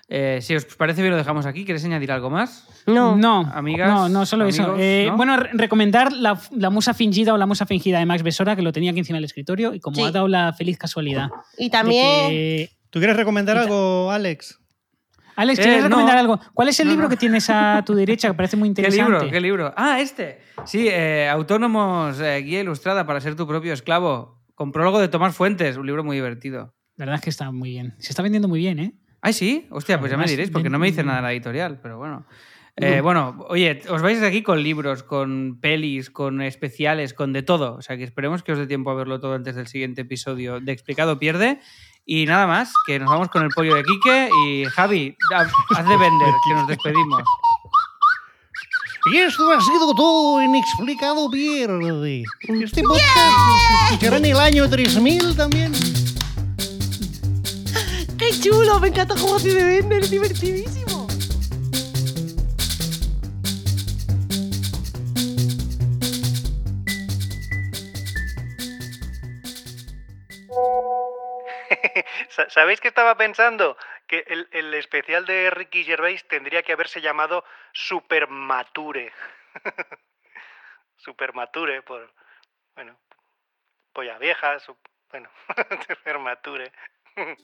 Eh, si os parece bien, lo dejamos aquí. ¿Queréis añadir algo más? No. No, Amigas, no, no, solo eso. Eh, ¿no? Bueno, re- recomendar la, la musa fingida o la musa fingida de Max Besora, que lo tenía aquí encima del escritorio, y como Sí. ha dado la feliz casualidad. Y también. que- ¿Tú quieres recomendar algo, Alex? Alex, Eh, ¿quieres no. recomendar algo? ¿Cuál es el No, libro no. que tienes a tu [LAUGHS] derecha que parece muy ¿Qué interesante? libro? ¿Qué libro? Ah, este. Sí, eh, Autónomos, eh, guía ilustrada para ser tu propio esclavo. Con prólogo de Tomás Fuentes, un libro muy divertido. La verdad es que está muy bien. Se está vendiendo muy bien, ¿eh? Ay, sí. Hostia, pues ya me Además, diréis, porque no me dice nada la editorial, pero bueno. Eh, bueno, oye, os vais de aquí con libros, con pelis, con especiales, con de todo. O sea que esperemos que os dé tiempo a verlo todo antes del siguiente episodio de Explicado Pierde. Y nada más, que nos vamos con el pollo de Quique y Javi, haz de vender, que nos despedimos. [LAUGHS] Y esto ha sido todo en Explicado Pierde. Este podcast se escuchará en el año 3000 también. ¡Qué chulo! Me encanta cómo se de vender, es divertidísimo. [LAUGHS] Sa- ¿Sabéis qué estaba pensando? Que el, el especial de Ricky Gervais tendría que haberse llamado Supermature. [LAUGHS] Supermature por, bueno, polla vieja, su- bueno, [LAUGHS] Supermature.